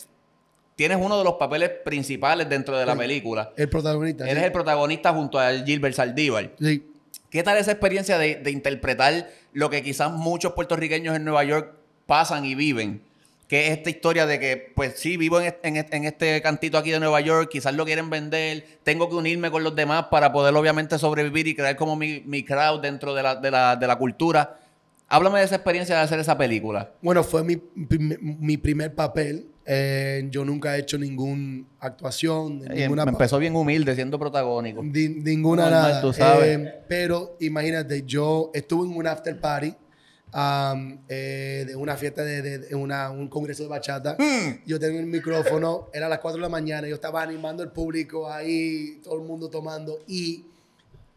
Speaker 1: tienes uno de los papeles principales dentro de la
Speaker 5: Sí.
Speaker 1: película.
Speaker 5: El protagonista.
Speaker 1: Eres
Speaker 5: sí.
Speaker 1: el protagonista junto a Gilbert Saldívar.
Speaker 5: Sí.
Speaker 1: ¿Qué tal esa experiencia de, de interpretar lo que quizás muchos puertorriqueños en Nueva York pasan y viven? Que es esta historia de que, pues sí, vivo en este, en este- en este cantito aquí de Nueva York, quizás lo quieren vender, tengo que unirme con los demás para poder obviamente sobrevivir y crear como mi, mi crowd dentro de la, de, la, de la cultura. Háblame de esa experiencia de hacer esa película.
Speaker 5: Bueno, fue mi, mi primer papel. Eh, yo nunca he hecho ninguna actuación,
Speaker 1: Y
Speaker 5: ninguna
Speaker 1: me empezó bien humilde, siendo protagónico.
Speaker 5: Di- ninguna
Speaker 1: Normal,
Speaker 5: nada.
Speaker 1: tú sabes.
Speaker 5: Eh, pero imagínate, yo estuve en un after party um, de una fiesta de, de- de una- un congreso de bachata.
Speaker 1: Hmm.
Speaker 5: Yo tenía el micrófono, era las 4 de la mañana, yo estaba animando al público ahí, todo el mundo tomando y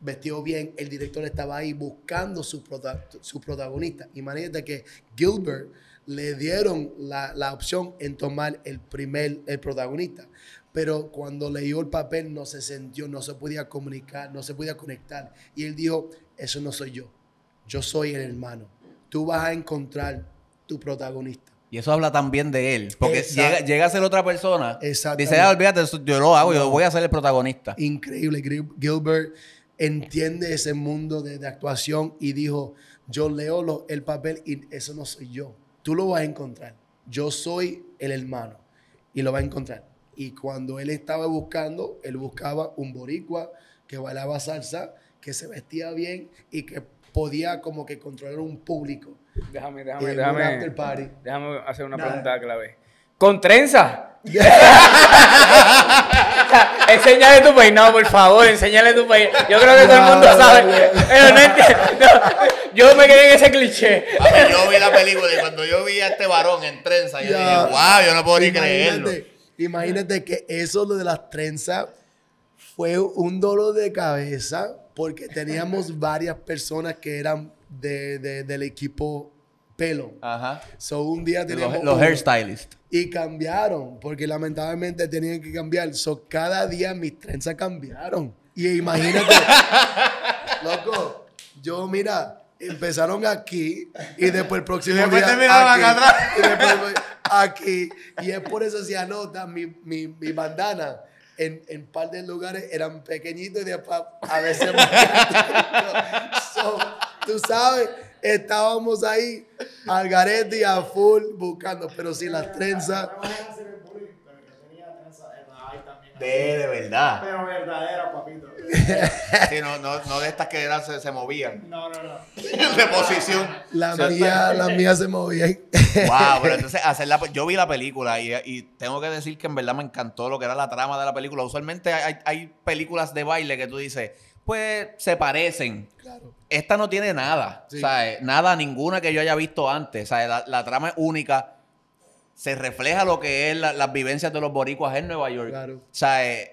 Speaker 5: vestido bien, el director estaba ahí buscando su, prota- su protagonista. Imagínate que Gilbert le dieron la, la opción en tomar el primer, el protagonista. Pero cuando leyó el papel no se sintió, no se podía comunicar, no se podía conectar. Y él dijo, eso no soy yo, yo soy el hermano. Tú vas a encontrar tu protagonista.
Speaker 1: Y eso habla también de él. Porque llega, llega a ser otra persona. Dice, ah, olvídate, yo lo hago, yo voy a ser el protagonista.
Speaker 5: increíble. Gil- Gilbert entiende ese mundo de, de actuación y dijo, yo leo lo- el papel y eso no soy yo. Tú lo vas a encontrar. Yo soy el hermano y lo vas a encontrar. Y cuando él estaba buscando, él buscaba un boricua que bailaba salsa, que se vestía bien y que podía como que controlar un público.
Speaker 3: Déjame, déjame, déjame.
Speaker 5: after party.
Speaker 3: Déjame hacer una
Speaker 5: Nada.
Speaker 3: pregunta clave. ¿Con trenza? enséñale tu peinado, por favor, enséñale tu peinado. Yo creo que todo el mundo sabe. Pero no entiendo. Yo me quedé en ese cliché.
Speaker 1: Papi, yo vi la película y cuando yo vi a este varón en trenza, yo dije, wow, yo no puedo ni creerlo.
Speaker 5: Imagínate, imagínate que eso lo de las trenzas fue un dolor de cabeza porque teníamos varias personas que eran de, de- del equipo pelo.
Speaker 1: Ajá.
Speaker 5: So un día teníamos
Speaker 1: Los, los hairstylists.
Speaker 5: y cambiaron porque lamentablemente tenían que cambiar. So cada día mis trenzas cambiaron. Y imagínate, loco, yo mira, empezaron aquí y después el próximo
Speaker 1: Y después
Speaker 5: día aquí,
Speaker 1: acá atrás.
Speaker 5: y después aquí y es por eso se anota mi, mi, mi bandana. En, en par de lugares eran pequeñitos y después a veces más. So, tú sabes, estábamos ahí al garete y a full buscando, pero sin las trenzas.
Speaker 1: De, de verdad.
Speaker 4: Pero verdadera, papito.
Speaker 1: Sí, no, no, no de estas que eran, se, se movían.
Speaker 4: No, no, no.
Speaker 1: de posición.
Speaker 5: La
Speaker 1: O sea,
Speaker 5: mía, la mía se movía.
Speaker 1: Wow, pero entonces hacer la, yo vi la película y, y tengo que decir que en verdad me encantó lo que era la trama de la película. Usualmente hay, hay películas de baile que tú dices, pues se parecen.
Speaker 5: Claro.
Speaker 1: Esta no tiene nada,
Speaker 5: Sí.
Speaker 1: ¿sabes? Nada, ninguna que yo haya visto antes. ¿sabes? La, la trama es única. Se refleja lo que es la- las vivencias de los boricuas en Nueva York.
Speaker 5: Claro.
Speaker 1: ¿sabes?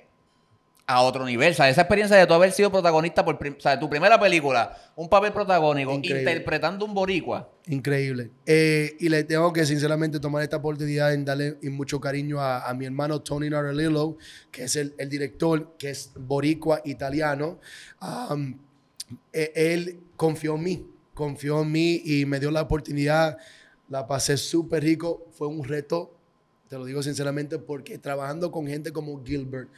Speaker 1: A otro nivel. ¿sabes? Esa experiencia de tú haber sido protagonista por prim- ¿sabes? tu primera película, un papel protagónico,
Speaker 5: Increíble.
Speaker 1: interpretando un boricua.
Speaker 5: Increíble. Eh, y le tengo que sinceramente tomar esta oportunidad en darle mucho cariño a, a mi hermano Tony Narelillo, que es el, el director, que es boricua italiano. Um, él confió en mí, confió en mí y me dio la oportunidad. La pasé súper rico. Fue un reto, te lo digo sinceramente, porque trabajando con gente como Gilbert,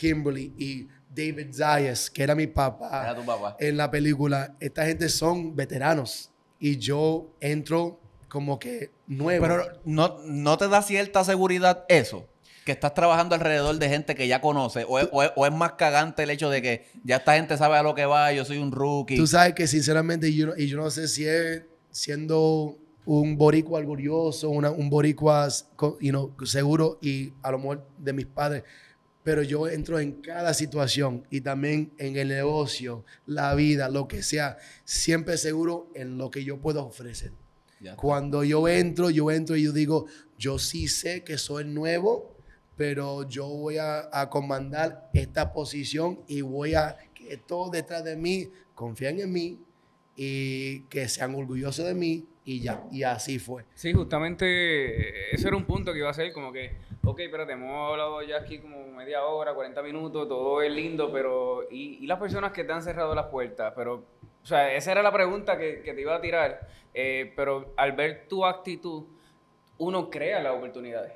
Speaker 5: Kimberly y David Zayas, que era mi papá
Speaker 1: Era tu papá.
Speaker 5: en la película, esta gente son veteranos y yo entro como que nuevo.
Speaker 1: Pero no, no te da cierta seguridad eso. Que estás trabajando alrededor de gente que ya conoce. O es, o es- o es más cagante el hecho de que ya esta gente sabe a lo que va, yo soy un rookie.
Speaker 5: Tú sabes que sinceramente yo, y yo no sé si es siendo un boricua orgulloso, una- un boricua you know, seguro y a lo mejor de mis padres, pero yo entro en cada situación y también en el negocio, la vida, lo que sea, siempre seguro en lo que yo puedo ofrecer.
Speaker 1: Ya.
Speaker 5: Cuando yo entro, yo entro y yo digo, yo sí sé que soy nuevo, pero yo voy a, a comandar esta posición y voy a que todos detrás de mí confíen en mí y que sean orgullosos de mí y ya. Y así fue.
Speaker 3: Sí, justamente eh, eso era un punto que iba a ser como que, ok, espérate, hemos hablado ya aquí como media hora, 40 minutos, todo es lindo, pero ¿y, y las personas que te han cerrado las puertas? Pero, o sea, esa era la pregunta que, que te iba a tirar, eh, pero al ver tu actitud, uno crea las oportunidades.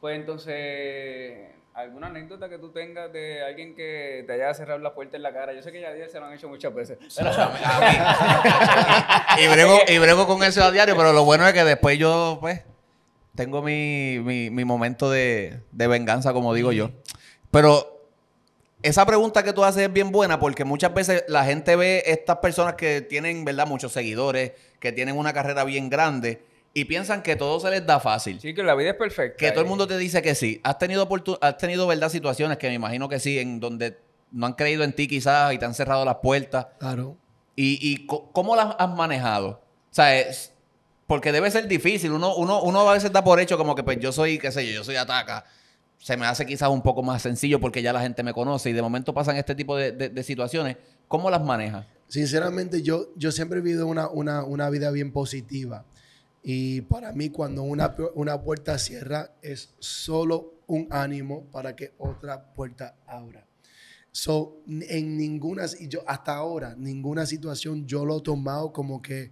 Speaker 3: Pues entonces, ¿alguna anécdota que tú tengas de alguien que te haya cerrado la puerta en la cara? Yo sé que ya se lo han hecho muchas veces. Pero-
Speaker 1: y, brego, y brego con eso a diario, pero lo bueno es que después yo, pues, tengo mi, mi- mi momento de, de venganza, como digo yo. Pero esa pregunta que tú haces es bien buena porque muchas veces la gente ve estas personas que tienen, ¿verdad?, muchos seguidores, que tienen una carrera bien grande y piensan que todo se les da fácil.
Speaker 3: sí, que la vida es perfecta.
Speaker 1: Que todo el mundo te dice que sí. Has tenido, has tenido ¿verdad?, situaciones que me imagino que sí, en donde no han creído en ti quizás y te han cerrado las puertas.
Speaker 5: Claro.
Speaker 1: ¿Y, y cómo las has manejado? O sea, es- porque debe ser difícil. Uno, uno, uno a veces da por hecho como que pues yo soy, qué sé yo, yo soy ataca. Se me hace quizás un poco más sencillo porque ya la gente me conoce y de momento pasan este tipo de, de- situaciones. ¿Cómo las manejas?
Speaker 5: Sinceramente, yo, yo siempre he vivido una, una, una vida bien positiva. Y para mí, cuando una, una puerta cierra, es solo un ánimo para que otra puerta abra. So, en ninguna, y yo hasta ahora, ninguna situación yo lo he tomado como que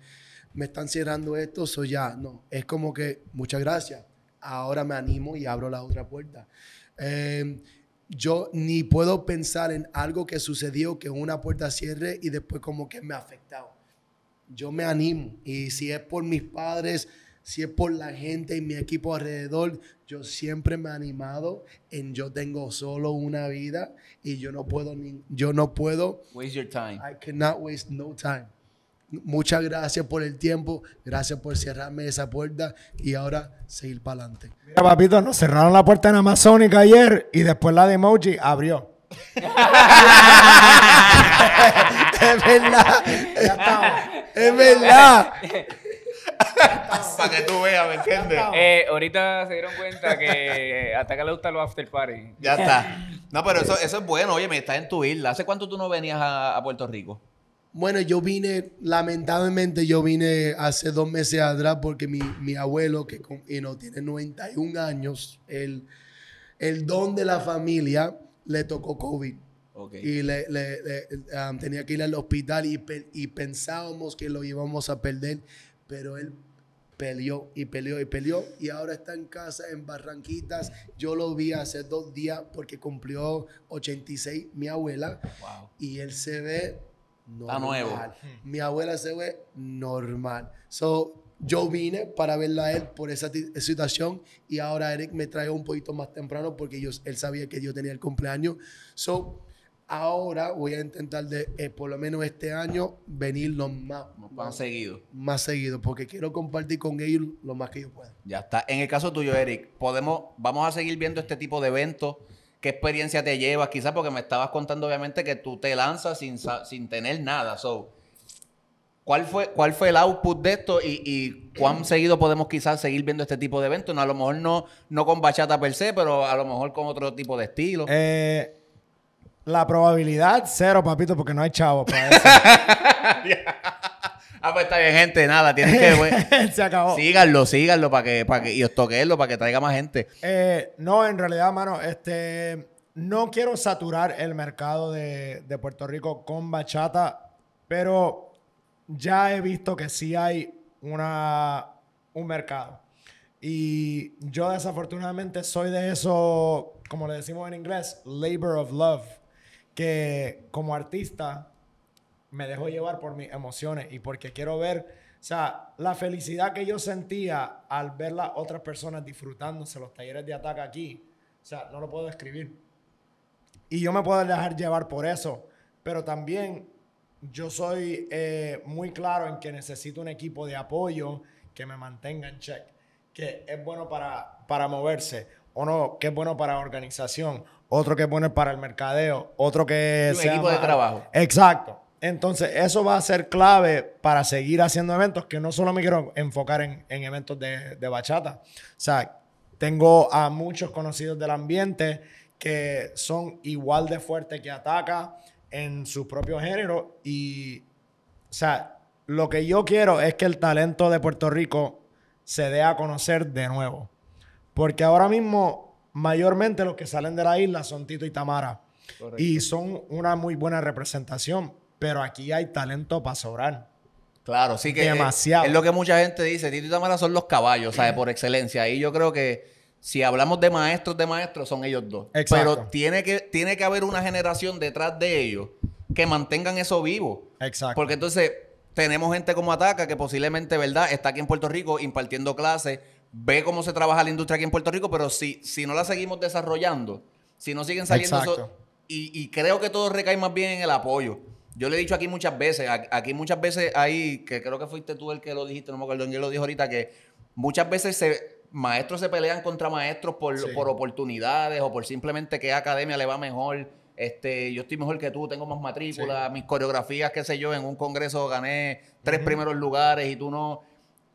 Speaker 5: me están cerrando esto, so ya, no. Es como que, muchas gracias. Ahora me animo y abro la otra puerta. Eh, yo ni puedo pensar en algo que sucedió, que una puerta cierre y después como que me ha afectado. Yo me animo y si es por mis padres, si es por la gente y mi equipo alrededor, yo siempre me he animado en yo tengo solo una vida y yo no puedo ni, yo no puedo
Speaker 1: Waste your time.
Speaker 5: I cannot waste no time. Muchas gracias por el tiempo, gracias por cerrarme esa puerta y ahora seguir para adelante.
Speaker 4: Mira, papito, nos cerraron la puerta en Amazónica ayer y después la de Emoji abrió.
Speaker 5: es verdad,
Speaker 4: Ya estamos.
Speaker 5: es verdad.
Speaker 1: Para que tú veas, ¿me entiendes?
Speaker 3: Eh, ahorita se dieron cuenta que hasta acá le gustan los after party.
Speaker 1: Ya está. No, pero eso, eso es bueno. Oye, me estás en tu isla. ¿Hace cuánto tú no venías a, a Puerto Rico?
Speaker 5: Bueno, yo vine, lamentablemente yo vine hace dos meses atrás porque mi, mi abuelo, que con- y no, tiene 91 años, el, el don de la familia, le tocó COVID.
Speaker 1: Ok.
Speaker 5: Y le, le- le, um, tenía que ir al hospital y, pe- y pensábamos que lo íbamos a perder, pero él peleó y peleó y peleó y ahora está en casa en Barranquitas. Yo lo vi hace dos días porque cumplió 86 mi abuela
Speaker 1: Wow.
Speaker 5: y él se ve
Speaker 1: Está
Speaker 5: normal.
Speaker 1: nuevo.
Speaker 5: Mi abuela se ve normal. So, yo vine para verla a él por esa situación y ahora Eric me trae un poquito más temprano porque yo, él sabía que yo tenía el cumpleaños. So, ahora voy a intentar de, eh, por lo menos este año, venir lo más,
Speaker 1: han
Speaker 5: más,
Speaker 1: seguido.
Speaker 5: más seguido porque quiero compartir con ellos lo más que yo pueda.
Speaker 1: Ya está. En el caso tuyo, Eric, podemos, vamos a seguir viendo este tipo de eventos ¿Qué experiencia te llevas? Quizás porque me estabas contando obviamente que tú te lanzas sin, sin tener nada. So, ¿cuál, fue, ¿Cuál fue el output de esto y, y cuán seguido podemos quizás seguir viendo este tipo de eventos? No, a lo mejor no, no con bachata per se, pero a lo mejor con otro tipo de estilo.
Speaker 4: Eh, la probabilidad, cero, papito, porque no hay chavo para eso.
Speaker 1: ah, pues está bien, gente. Nada, tienes que... pues,
Speaker 4: Se acabó.
Speaker 1: síganlo, síganlo para que, para que, y os toquenlo para que traiga más gente.
Speaker 4: Eh, no, en realidad, mano, este, no quiero saturar el mercado de, de Puerto Rico con bachata, pero ya he visto que sí hay una, un mercado. Y yo desafortunadamente soy de eso, como le decimos en inglés, labor of love, que como artista me dejo llevar por mis emociones y porque quiero ver, o sea, la felicidad que yo sentía al ver las otras personas disfrutándose los talleres de ataque aquí, o sea, no lo puedo describir. Y yo me puedo dejar llevar por eso, pero también yo soy eh, muy claro en que necesito un equipo de apoyo que me mantenga en check, que es bueno para, para moverse, o no, que es bueno para organización, otro que es bueno para el mercadeo, otro que
Speaker 1: Un equipo de
Speaker 4: más-
Speaker 1: trabajo.
Speaker 4: Exacto. Entonces, eso va a ser clave para seguir haciendo eventos, que no solo me quiero enfocar en, en eventos de, de bachata. O sea, tengo a muchos conocidos del ambiente que son igual de fuertes que Ataca en su propio género. Y, o sea, lo que yo quiero es que el talento de Puerto Rico se dé a conocer de nuevo. Porque ahora mismo, mayormente los que salen de la isla son Tito y Tamara. Y son una muy buena representación. Pero aquí hay talento para sobrar.
Speaker 1: Claro, sí que es-
Speaker 4: Demasiado.
Speaker 1: Es, lo que mucha gente dice. Tito y Tamara son los caballos, ¿sabes? Por excelencia. Y yo creo que si hablamos de maestros de maestros, son ellos dos.
Speaker 4: Exacto.
Speaker 1: Pero tiene que, tiene que haber una generación detrás de ellos que mantengan eso vivo.
Speaker 4: Exacto.
Speaker 1: Porque entonces tenemos gente como Ataca que posiblemente, ¿verdad? Está aquí en Puerto Rico impartiendo clases, ve cómo se trabaja la industria aquí en Puerto Rico, pero si, si no la seguimos desarrollando, si no siguen saliendo
Speaker 4: Exacto.
Speaker 1: y, y creo que todo recae más bien en el apoyo. Yo le he dicho aquí muchas veces, aquí muchas veces hay, que creo que fuiste tú el que lo dijiste, no me acuerdo quién lo dijo ahorita, que muchas veces se, maestros se pelean contra maestros por,
Speaker 4: Sí.
Speaker 1: por oportunidades o por simplemente que a academia le va mejor. Este, yo estoy mejor que tú, tengo más matrículas, mis coreografías, qué sé yo, en un congreso gané tres primeros lugares y tú no.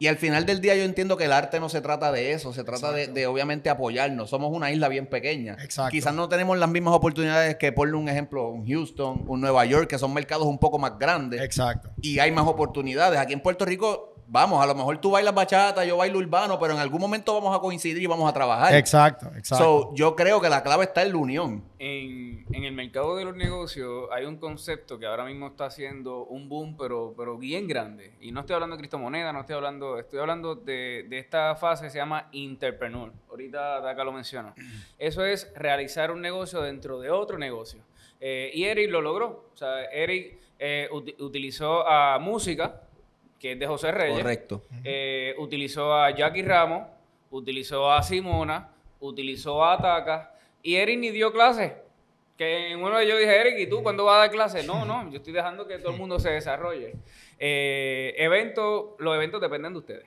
Speaker 1: Y al final del día yo entiendo que el arte no se trata de eso, se trata de, obviamente apoyarnos. Somos una isla bien pequeña.
Speaker 4: Exacto.
Speaker 1: Quizás no tenemos las mismas oportunidades que, por un ejemplo, un Houston, un Nueva York, que son mercados un poco más grandes
Speaker 4: Exacto.
Speaker 1: y hay más oportunidades. Aquí en Puerto Rico, vamos, a lo mejor tú bailas bachata, yo bailo urbano, pero en algún momento vamos a coincidir y vamos a trabajar.
Speaker 4: Exacto. Exacto.
Speaker 1: So, yo creo que la clave está en la unión.
Speaker 3: En, en el mercado de los negocios hay un concepto que ahora mismo está haciendo un boom, pero, pero bien grande. Y no estoy hablando de criptomonedas, no estoy hablando, estoy hablando de, de esta fase que se llama Interpreneur. Ahorita Daca lo menciona. Eso es realizar un negocio dentro de otro negocio. Eh, y Eric lo logró. O sea, Eric eh, uti- utilizó a música, que es de José Reyes.
Speaker 1: Correcto.
Speaker 3: Eh, utilizó a Jackie Ramos, utilizó a Simona, utilizó a Ataca y Eric ni dio clase. Que en uno de ellos dije, Eric, ¿y tú cuándo vas a dar clase? No, no, yo estoy dejando que todo el mundo se desarrolle. Eh, eventos, los eventos dependen de ustedes.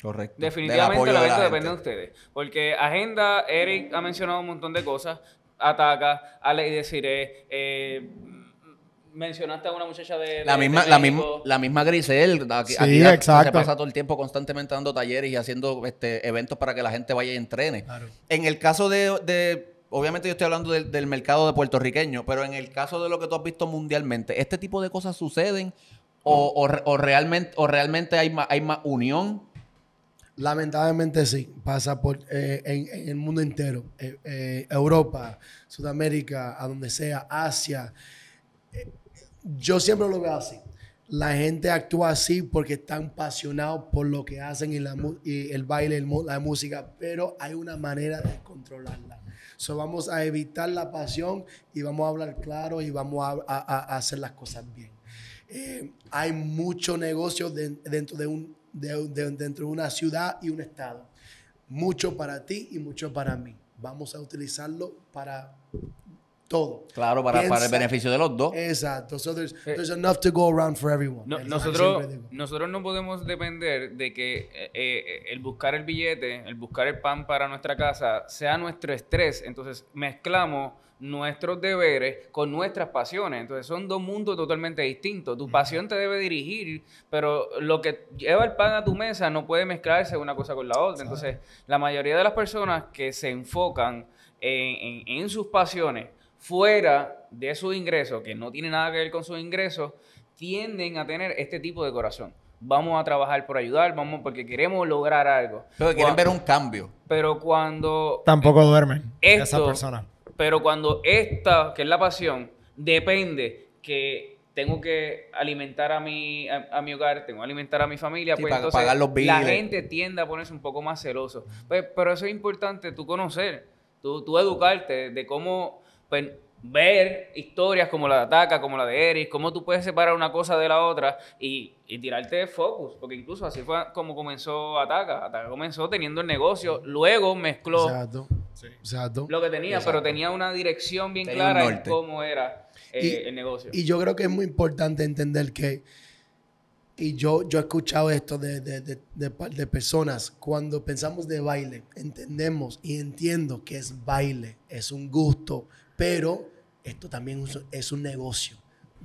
Speaker 1: Correcto.
Speaker 3: Definitivamente los
Speaker 1: apoyo de
Speaker 3: eventos dependen de ustedes. Porque agenda, Eric ha mencionado un montón de cosas. Ataca, Ale y Desiree, eh, mencionaste a una muchacha de,
Speaker 1: La
Speaker 3: de-
Speaker 1: misma,
Speaker 3: de
Speaker 1: la, misma, la misma Grisel, aquí,
Speaker 4: Sí,
Speaker 1: aquí
Speaker 4: exacto.
Speaker 1: se pasa todo el tiempo constantemente dando talleres y haciendo este, eventos para que la gente vaya y entrene.
Speaker 5: Claro.
Speaker 1: En el caso de, de- obviamente yo estoy hablando del, del mercado de puertorriqueño, pero en el caso de lo que tú has visto mundialmente, ¿este tipo de cosas suceden o, o re- o realmente, o realmente hay más, hay más unión?
Speaker 5: Lamentablemente sí, pasa por eh, en, en el mundo entero, Eh, eh, Europa, Sudamérica, a donde sea, Asia. Yo siempre lo veo así. La gente actúa así porque están apasionados por lo que hacen y, la, y el baile, el la música, pero hay una manera de controlarla. So, vamos a evitar la pasión y vamos a hablar claro y vamos a, a- a hacer las cosas bien. Eh, hay mucho negocio de- dentro, de un, de- de- dentro de una ciudad y un estado. Mucho para ti y mucho para mí. Vamos a utilizarlo para todo.
Speaker 1: Claro, para, para el beneficio de los dos.
Speaker 5: Exacto. So there's, there's enough to go around for everyone.
Speaker 3: No- nosotros, nosotros no podemos depender de que eh, eh, el buscar el billete, el buscar el pan para nuestra casa sea nuestro estrés. Entonces mezclamos nuestros deberes con nuestras pasiones. Entonces son dos mundos totalmente distintos. Tu pasión te debe dirigir, pero lo que lleva el pan a tu mesa no puede mezclarse una cosa con la otra. Entonces la mayoría de las personas que se enfocan en, en- en sus pasiones fuera de sus ingresos, que no tiene nada que ver con sus ingresos, tienden a tener este tipo de corazón. Vamos a trabajar por ayudar, vamos porque queremos lograr algo.
Speaker 1: Pero quieren ver un cambio.
Speaker 3: Pero cuando
Speaker 4: Tampoco duermen
Speaker 3: Esto-
Speaker 4: esa persona.
Speaker 3: pero cuando esta, que es la pasión, depende que tengo que alimentar a mi, a, a mi hogar, tengo que alimentar a mi familia,
Speaker 1: Sí,
Speaker 3: pues
Speaker 1: pa-
Speaker 3: entonces
Speaker 1: pagar los
Speaker 3: la gente tiende a ponerse un poco más celoso. Pues, pero eso es importante, tú conocer, tú, tú educarte de cómo pues, ver historias como la de Ataca, como la de Eric, cómo tú puedes separar una cosa de la otra y, y tirarte de focus, porque incluso así fue como comenzó Ataca. Ataca comenzó teniendo el negocio, luego mezcló
Speaker 5: Exacto. Exacto.
Speaker 3: lo que tenía, pero tenía una dirección bien
Speaker 1: Tenía
Speaker 3: clara en cómo era eh,
Speaker 5: Y-
Speaker 3: el negocio.
Speaker 5: Y yo creo que es muy importante entender que, y yo, yo he escuchado esto de, de, de, de personas, cuando pensamos de baile, entendemos y entiendo que es baile, es un gusto, pero esto también es- un negocio.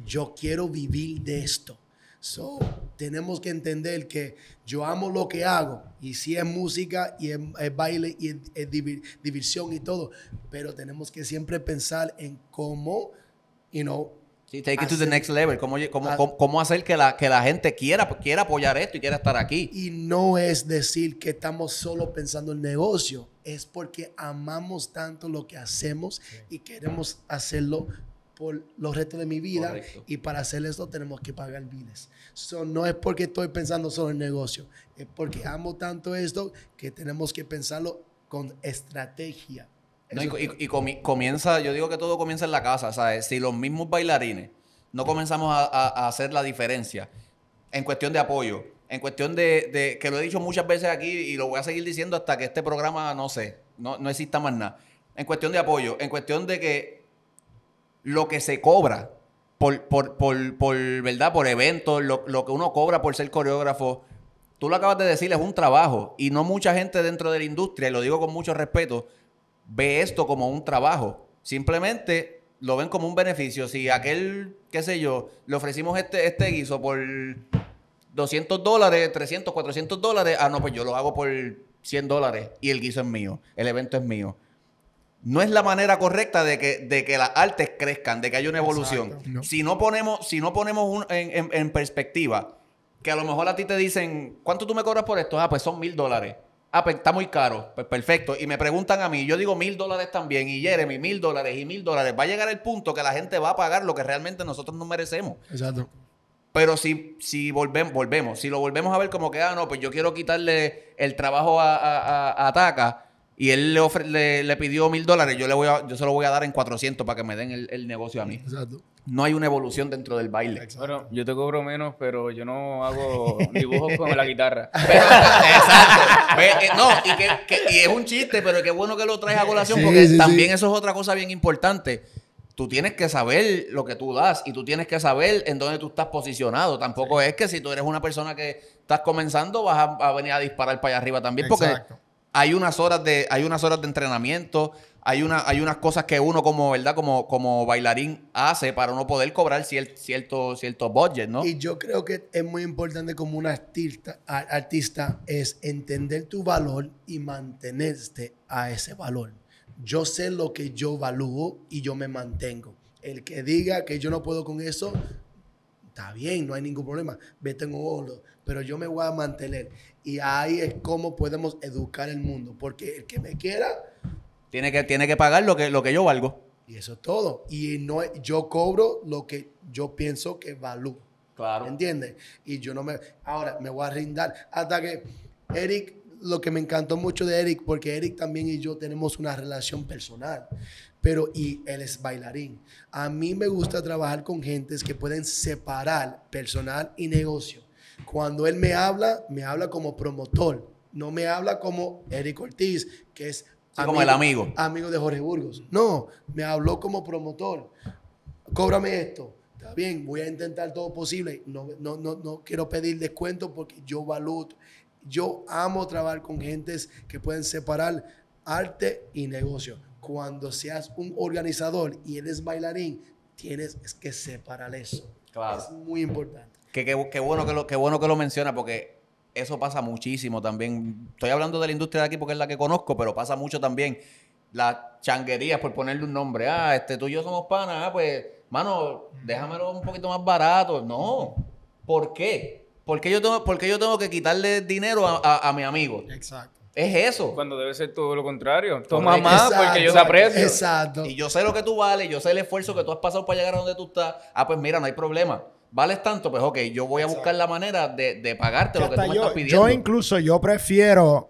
Speaker 5: Yo quiero vivir de esto. So, tenemos que entender que yo amo lo que hago y si es música y es, baile y es, es diversión y todo, pero tenemos que siempre pensar en cómo, you know,
Speaker 1: Sí, take it to the next level. ¿Cómo, cómo, cómo- cómo hacer que la, que la gente quiera, quiera apoyar esto y quiera estar aquí?
Speaker 5: Y no es decir que estamos solo pensando en negocio, es porque amamos tanto lo que hacemos y queremos hacerlo por los restos de mi vida
Speaker 1: Correcto.
Speaker 5: y para hacer esto tenemos que pagar biles. So, no es porque estoy pensando solo en negocio, es porque amo tanto esto que tenemos que pensarlo con estrategia.
Speaker 1: No, y comienza, yo digo que todo comienza en la casa, ¿sabes? Si los mismos bailarines no comenzamos a, a- a hacer la diferencia en cuestión de apoyo, en cuestión de, de- que lo he dicho muchas veces aquí y lo voy a seguir diciendo hasta que este programa, no sé, no, no exista más nada. En cuestión de apoyo, en cuestión de que lo que se cobra por, por, por, por, ¿verdad? Por eventos, lo, lo que uno cobra por ser coreógrafo, tú lo acabas de decir, es un trabajo. Y no mucha gente dentro de la industria, y lo digo con mucho respeto, ve esto como un trabajo. Simplemente lo ven como un beneficio. Si aquel, qué sé yo, le ofrecimos este, este guiso por 200 dólares, 300, 400 dólares, ah, no, pues yo lo hago por 100 dólares y el guiso es mío, el evento es mío. No es la manera correcta de que, de que las artes crezcan, de que haya una evolución.
Speaker 5: No.
Speaker 1: Si no ponemos, si no ponemos un- en, en- en perspectiva, que a lo mejor a ti te dicen, ¿cuánto tú me cobras por esto? Ah, pues son mil dólares. Ah, pues está muy caro. Pues perfecto. Y me preguntan a mí, yo digo mil dólares también, y Jeremy, mil dólares y mil dólares. Va a llegar el punto que la gente va a pagar lo que realmente nosotros nos merecemos.
Speaker 5: Exacto.
Speaker 1: Pero si, si volvemos, volvemos, si lo volvemos a ver como que, ah, no, pues yo quiero quitarle el trabajo a, a, a- y él le, ofre- le, le pidió mil dólares, yo, le voy a, yo se lo voy a dar en 400 para que me den el, el negocio a mí.
Speaker 5: Exacto.
Speaker 1: No hay una evolución dentro del baile.
Speaker 3: Bueno, yo te cobro menos, pero yo no hago dibujos con la guitarra.
Speaker 1: Exacto. Ve, eh, no, y, que, que- y es un chiste, pero qué bueno que lo traes a colación
Speaker 5: Sí,
Speaker 1: porque
Speaker 5: sí,
Speaker 1: también
Speaker 5: sí.
Speaker 1: eso es otra cosa bien importante. Tú tienes que saber lo que tú das y tú tienes que saber en dónde tú estás posicionado. Tampoco es que si tú eres una persona que estás comenzando vas a, a venir a disparar para allá arriba también porque
Speaker 4: Exacto.
Speaker 1: hay unas horas de hay unas horas de entrenamiento, hay una hay unas cosas que uno como, ¿verdad? Como como bailarín hace para uno poder cobrar cier- cierto cierto budget, ¿no?
Speaker 5: Y yo creo que es muy importante como un artista, es entender tu valor y mantenerte a ese valor. Yo sé lo que yo valúo y yo me mantengo. El que diga que yo no puedo con eso, está bien, no hay ningún problema. Vete en oro, pero yo me voy a mantener. Y ahí es como podemos educar el mundo, porque el que me quiera,
Speaker 1: Tiene que tiene que pagar lo que lo que yo valgo.
Speaker 5: y eso es todo. Y no, yo cobro lo que yo pienso que valúo.
Speaker 1: Claro.
Speaker 5: ¿Entiendes? Y yo no me. Ahora me voy a rindar. Hasta que Eric, lo que me encantó mucho de Eric, porque Eric también y yo tenemos una relación personal. Pero, y él es bailarín. A mí me gusta trabajar con gentes que pueden separar personal y negocio. Cuando él me habla, me habla como promotor. No me habla como Eric Ortiz, que es
Speaker 1: Sí, como el amigo.
Speaker 5: Amigo de Jorge Burgos. No, me habló como promotor. Cóbrame esto. Está bien, voy a intentar todo posible. No, no, no, no quiero pedir descuento porque yo valoro. Yo amo trabajar con gentes que pueden separar arte y negocio. Cuando seas un organizador y eres bailarín, tienes que separar eso.
Speaker 1: Claro.
Speaker 5: Es muy importante.
Speaker 1: Que, que- que bueno que lo, que bueno que lo menciona porque eso pasa muchísimo también. Estoy hablando de la industria de aquí porque es la que conozco, pero pasa mucho también. Las changuerías, por ponerle un nombre. Ah, este, tú y yo somos panas. Ah, pues, mano, déjamelo un poquito más barato. No. ¿Por qué? ¿Por qué yo tengo, por qué yo tengo que quitarle dinero a, a- a mi amigo?
Speaker 4: Exacto.
Speaker 1: Es eso.
Speaker 3: Cuando debe ser todo lo contrario. Toma
Speaker 1: Correcto.
Speaker 3: más porque yo te aprecio.
Speaker 5: Exacto.
Speaker 1: Y yo sé lo que tú vales, yo sé el esfuerzo que tú has pasado para llegar a donde tú estás. Ah, pues mira, no hay problema. ¿Vales tanto? Pues ok, yo voy a buscar la manera de, de pagarte
Speaker 4: Que
Speaker 1: lo que tú me
Speaker 4: yo,
Speaker 1: estás pidiendo.
Speaker 4: yo incluso yo prefiero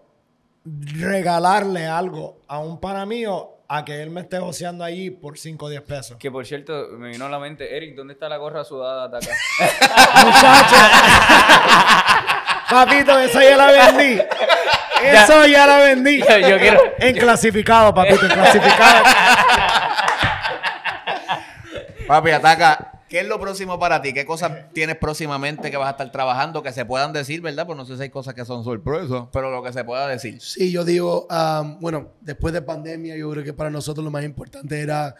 Speaker 4: regalarle algo a un pana mío a que él me esté joseando allí por 5 o 10 pesos.
Speaker 3: Que por cierto, me vino a la mente, Eric, ¿dónde está la gorra sudada de acá?
Speaker 4: Papito, eso ya la vendí. Eso ya la vendí.
Speaker 3: Yo- yo quiero-
Speaker 4: En clasificado, papito, en clasificado.
Speaker 1: Papi, ataca. ¿Qué es lo próximo para ti? ¿Qué cosas tienes próximamente que vas a estar trabajando que se puedan decir, verdad? Pues no sé si hay cosas que son sorpresas, pero lo que se pueda decir.
Speaker 5: Sí, yo digo, am, bueno, después de pandemia, yo creo que para nosotros lo más importante era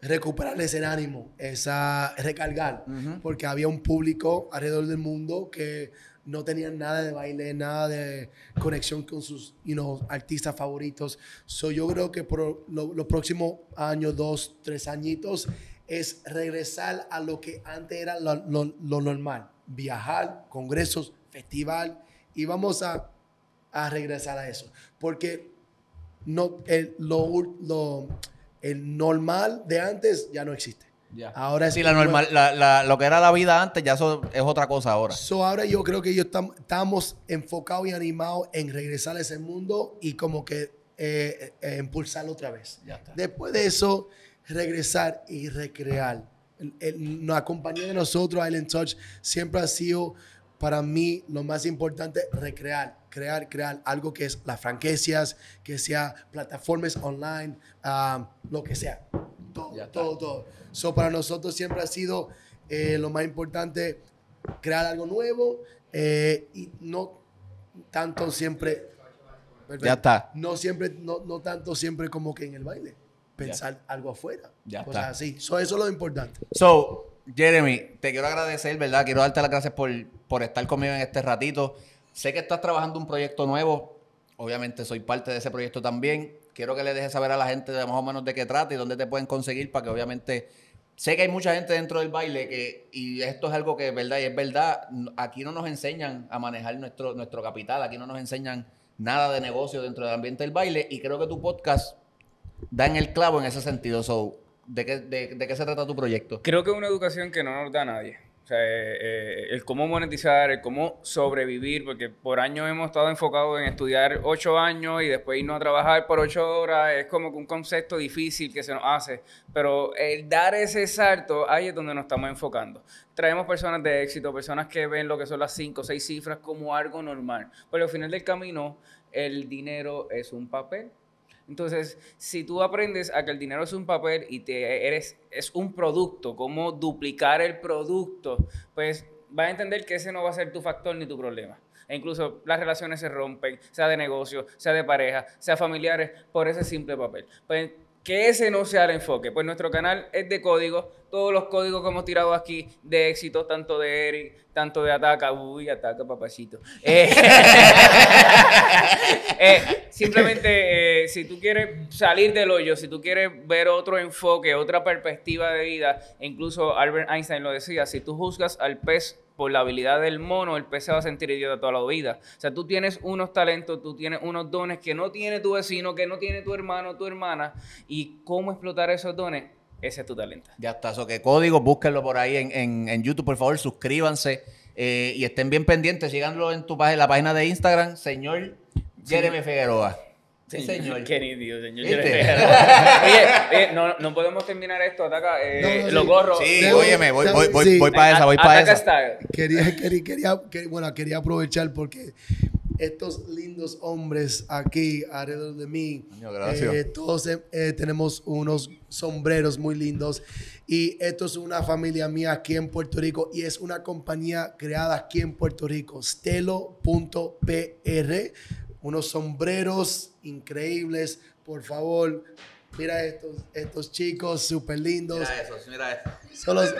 Speaker 5: recuperar ese ánimo, esa recargar, porque había un público alrededor del mundo que no tenían nada de baile, nada de conexión con sus you know, artistas favoritos. So, yo creo que por lo- los próximos años, dos, tres añitos, es regresar a lo que antes era lo, lo- lo normal. Viajar, congresos, festival, y vamos a, a regresar a eso. Porque no, el, lo, lo- el normal de antes ya no existe.
Speaker 1: Ya.
Speaker 5: Ahora es
Speaker 1: Sí, la normal, la- la- lo que era la vida antes ya eso es otra cosa ahora.
Speaker 5: So, ahora yo creo que yo tam- estamos enfocados y animados en regresar a ese mundo y como que eh, eh, impulsarlo otra vez.
Speaker 1: Ya está.
Speaker 5: Después de eso, regresar y recrear. El- el- la compañía de nosotros, Island Touch, siempre ha sido para mí lo más importante, recrear, crear, crear algo que es las franquicias, que sea plataformas online, ah, lo que sea. Todo,
Speaker 1: Ya
Speaker 5: todo, todo. So, para nosotros siempre ha sido eh, lo más importante crear algo nuevo eh, y no tanto siempre.
Speaker 1: Ya está.
Speaker 5: No siempre, no, no tanto siempre como que en el baile. Pensar algo afuera.
Speaker 1: Ya
Speaker 5: cosas
Speaker 1: está.
Speaker 5: así. So, eso es lo importante.
Speaker 1: So, Jeremy, te quiero agradecer, ¿verdad? Quiero darte las gracias por, por estar conmigo en este ratito. Sé que estás trabajando un proyecto nuevo. Obviamente soy parte de ese proyecto también. Quiero que le dejes saber a la gente de más o menos de qué trata y dónde te pueden conseguir para que obviamente... Sé que hay mucha gente dentro del baile que, y esto es algo que es verdad y es verdad, aquí no nos enseñan a manejar nuestro, nuestro capital, aquí no nos enseñan nada de negocio dentro del ambiente del baile y creo que tu podcast da en el clavo en ese sentido. So, ¿de qué, de, qué se trata tu proyecto?
Speaker 3: Creo que es una educación que no nos da nadie. O sea, eh, eh, el cómo monetizar, el cómo sobrevivir, porque por años hemos estado enfocados en estudiar ocho años y después irnos a trabajar por ocho horas. Es como un concepto difícil que se nos hace. Pero el dar ese salto, ahí es donde nos estamos enfocando. Traemos personas de éxito, personas que ven lo que son las cinco o seis cifras como algo normal. Pero al final del camino, el dinero es un papel. Entonces, si tú aprendes a que el dinero es un papel y te eres es un producto, cómo duplicar el producto, pues vas a entender que ese no va a ser tu factor ni tu problema. E incluso las relaciones se rompen, sea de negocio, sea de pareja, sea familiares, por ese simple papel. Pues que ese no sea el enfoque. Pues nuestro canal es de códigos, todos los códigos que hemos tirado aquí de éxito, tanto de Eric, tanto de Ataca, uy, Ataca, papacito. Eh, eh, simplemente, eh, si tú quieres salir del hoyo, si tú quieres ver otro enfoque, otra perspectiva de vida, e incluso Albert Einstein lo decía, si tú juzgas al pez por la habilidad del mono, el pez se va a sentir idiota toda la vida. O sea, tú tienes unos talentos, tú tienes unos dones que no tiene tu vecino, que no tiene tu hermano, tu hermana, y cómo explotar esos dones, ese es tu talento.
Speaker 1: Ya está, eso que código, búsquenlo por ahí en, en- en YouTube, por favor, suscríbanse eh, y estén bien pendientes, síganlo en tu página, la página de Instagram, señor Jeremy Figueroa. Sí, señor.
Speaker 3: Qué nítido, señor. Oye, no, no podemos terminar esto, ataca. Eh,
Speaker 5: No, no,
Speaker 3: lo
Speaker 5: sí.
Speaker 3: gorro.
Speaker 1: Sí,
Speaker 5: Debo-
Speaker 1: óyeme, voy, voy, voy,
Speaker 5: Sí.
Speaker 1: voy para esa, voy para esa.
Speaker 3: style.
Speaker 5: Quería, quería, quería- que- bueno, quería aprovechar porque estos lindos hombres aquí alrededor de mí. Eh, todos eh, eh, tenemos unos sombreros muy lindos y esto es una familia mía aquí en Puerto Rico y es una compañía creada aquí en Puerto Rico, stelo.pr, unos sombreros increíbles, por favor. Mira estos, estos chicos súper lindos.
Speaker 1: Mira eso, mira eso.
Speaker 5: Solo le,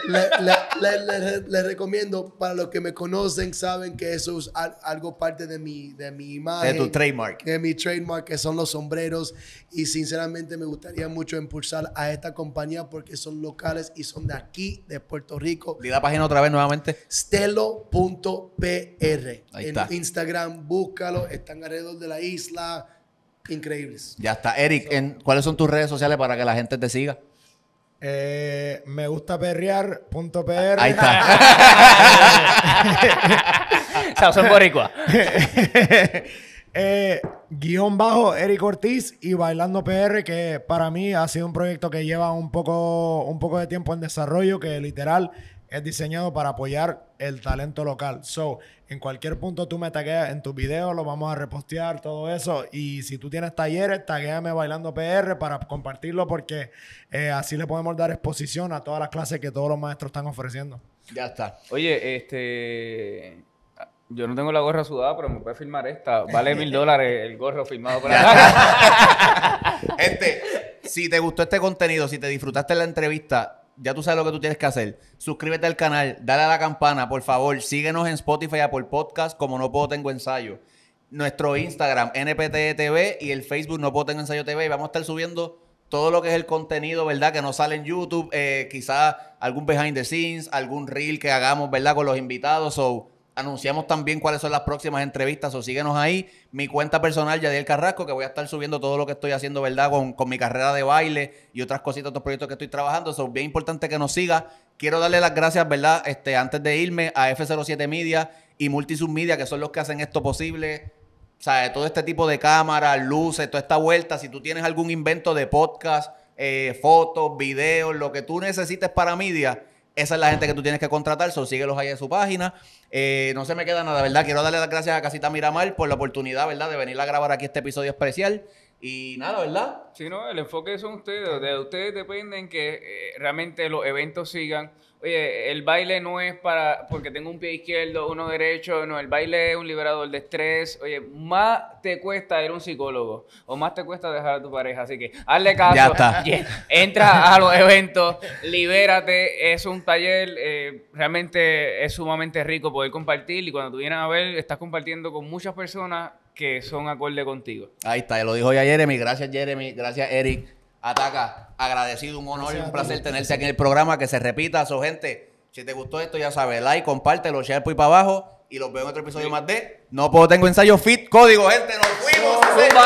Speaker 5: le- le- le- le recomiendo, para los que me conocen, saben que eso es al- algo parte de mi, de mi imagen.
Speaker 1: De tu trademark.
Speaker 5: De mi trademark, que son los sombreros. Y sinceramente me gustaría mucho impulsar a esta compañía porque son locales y son de aquí, de Puerto Rico.
Speaker 1: Di la página otra vez nuevamente.
Speaker 5: Stelo.pr.
Speaker 1: Ahí
Speaker 5: en
Speaker 1: está.
Speaker 5: Instagram, búscalo. Están alrededor de la isla. Increíbles.
Speaker 1: Ya está. Eric, ¿en, ¿cuáles son tus redes sociales para que la gente te siga?
Speaker 4: Eh, me gusta perrear.pr.
Speaker 1: Ahí está.
Speaker 3: Sazón boricua.
Speaker 4: Eh, guion bajo Eric Ortiz y Bailando PR, que para mí ha sido un proyecto que lleva un poco, un poco de tiempo en desarrollo, que literal es diseñado para apoyar el talento local. So, en cualquier punto tú me tagueas en tus videos, lo vamos a repostear, todo eso. Y si tú tienes talleres, taguéame Bailando PR para compartirlo, porque eh, así le podemos dar exposición a todas las clases que todos los maestros están ofreciendo.
Speaker 1: Ya está.
Speaker 3: Oye, este. Yo no tengo la gorra sudada, pero me puedes filmar esta. Vale mil dólares el gorro firmado por la
Speaker 1: Gente, si te gustó este contenido, si te disfrutaste la entrevista, ya tú sabes lo que tú tienes que hacer. Suscríbete al canal, dale a la campana, por favor. Síguenos en Spotify, Apple Podcast, como no puedo tengo ensayo. Nuestro Instagram, NPTTV, y el Facebook, no puedo tengo ensayo TV. Y vamos a estar subiendo todo lo que es el contenido, ¿verdad? Que no sale en YouTube. Eh, quizás algún behind the scenes, algún reel que hagamos, ¿verdad? Con los invitados. Anunciamos también cuáles son las próximas entrevistas. O síguenos ahí. Mi cuenta personal, Yadiel Carrasco, que voy a estar subiendo todo lo que estoy haciendo, ¿verdad? Con, con mi carrera de baile y otras cositas, otros proyectos que estoy trabajando. Es bien importante que nos siga. Quiero darle las gracias, ¿verdad? Este, antes de irme a F07 Media y Multisub Media, que son los que hacen esto posible. O sea, todo este tipo de cámaras, luces, toda esta vuelta. Si tú tienes algún invento de podcast, eh, fotos, videos, lo que tú necesites para media, esa es la gente que tú tienes que contratar. So, síguelos ahí en su página. Eh, no se me queda nada, ¿verdad? Quiero darle las gracias a Casita Miramar por la oportunidad, ¿verdad? De venir a grabar aquí este episodio especial. Y nada, ¿verdad?
Speaker 3: Sí, no, el enfoque son ustedes. De ustedes dependen que eh, realmente los eventos sigan. Oye, el baile no es para porque tengo un pie izquierdo, uno derecho. No, el baile es un liberador de estrés. Oye, más te cuesta ir a un psicólogo o más te cuesta dejar a tu pareja. Así que hazle caso.
Speaker 1: Ya está.
Speaker 3: Entra a los eventos, libérate. Es un taller, eh, realmente es sumamente rico poder compartir. Y cuando tú vienes a ver, estás compartiendo con muchas personas que son acorde contigo.
Speaker 1: Ahí está, ya lo dijo ya Jeremy. Gracias, Jeremy. Gracias, Eric. Ataca, agradecido, un honor y un placer tenerte aquí en el programa, que se repita. So, gente, si te gustó esto, ya sabes, like, compártelo, share por ahí para abajo. Y los veo en otro episodio más de No Puedo Tengo Ensayo Fit Código, gente, nos fuimos. No,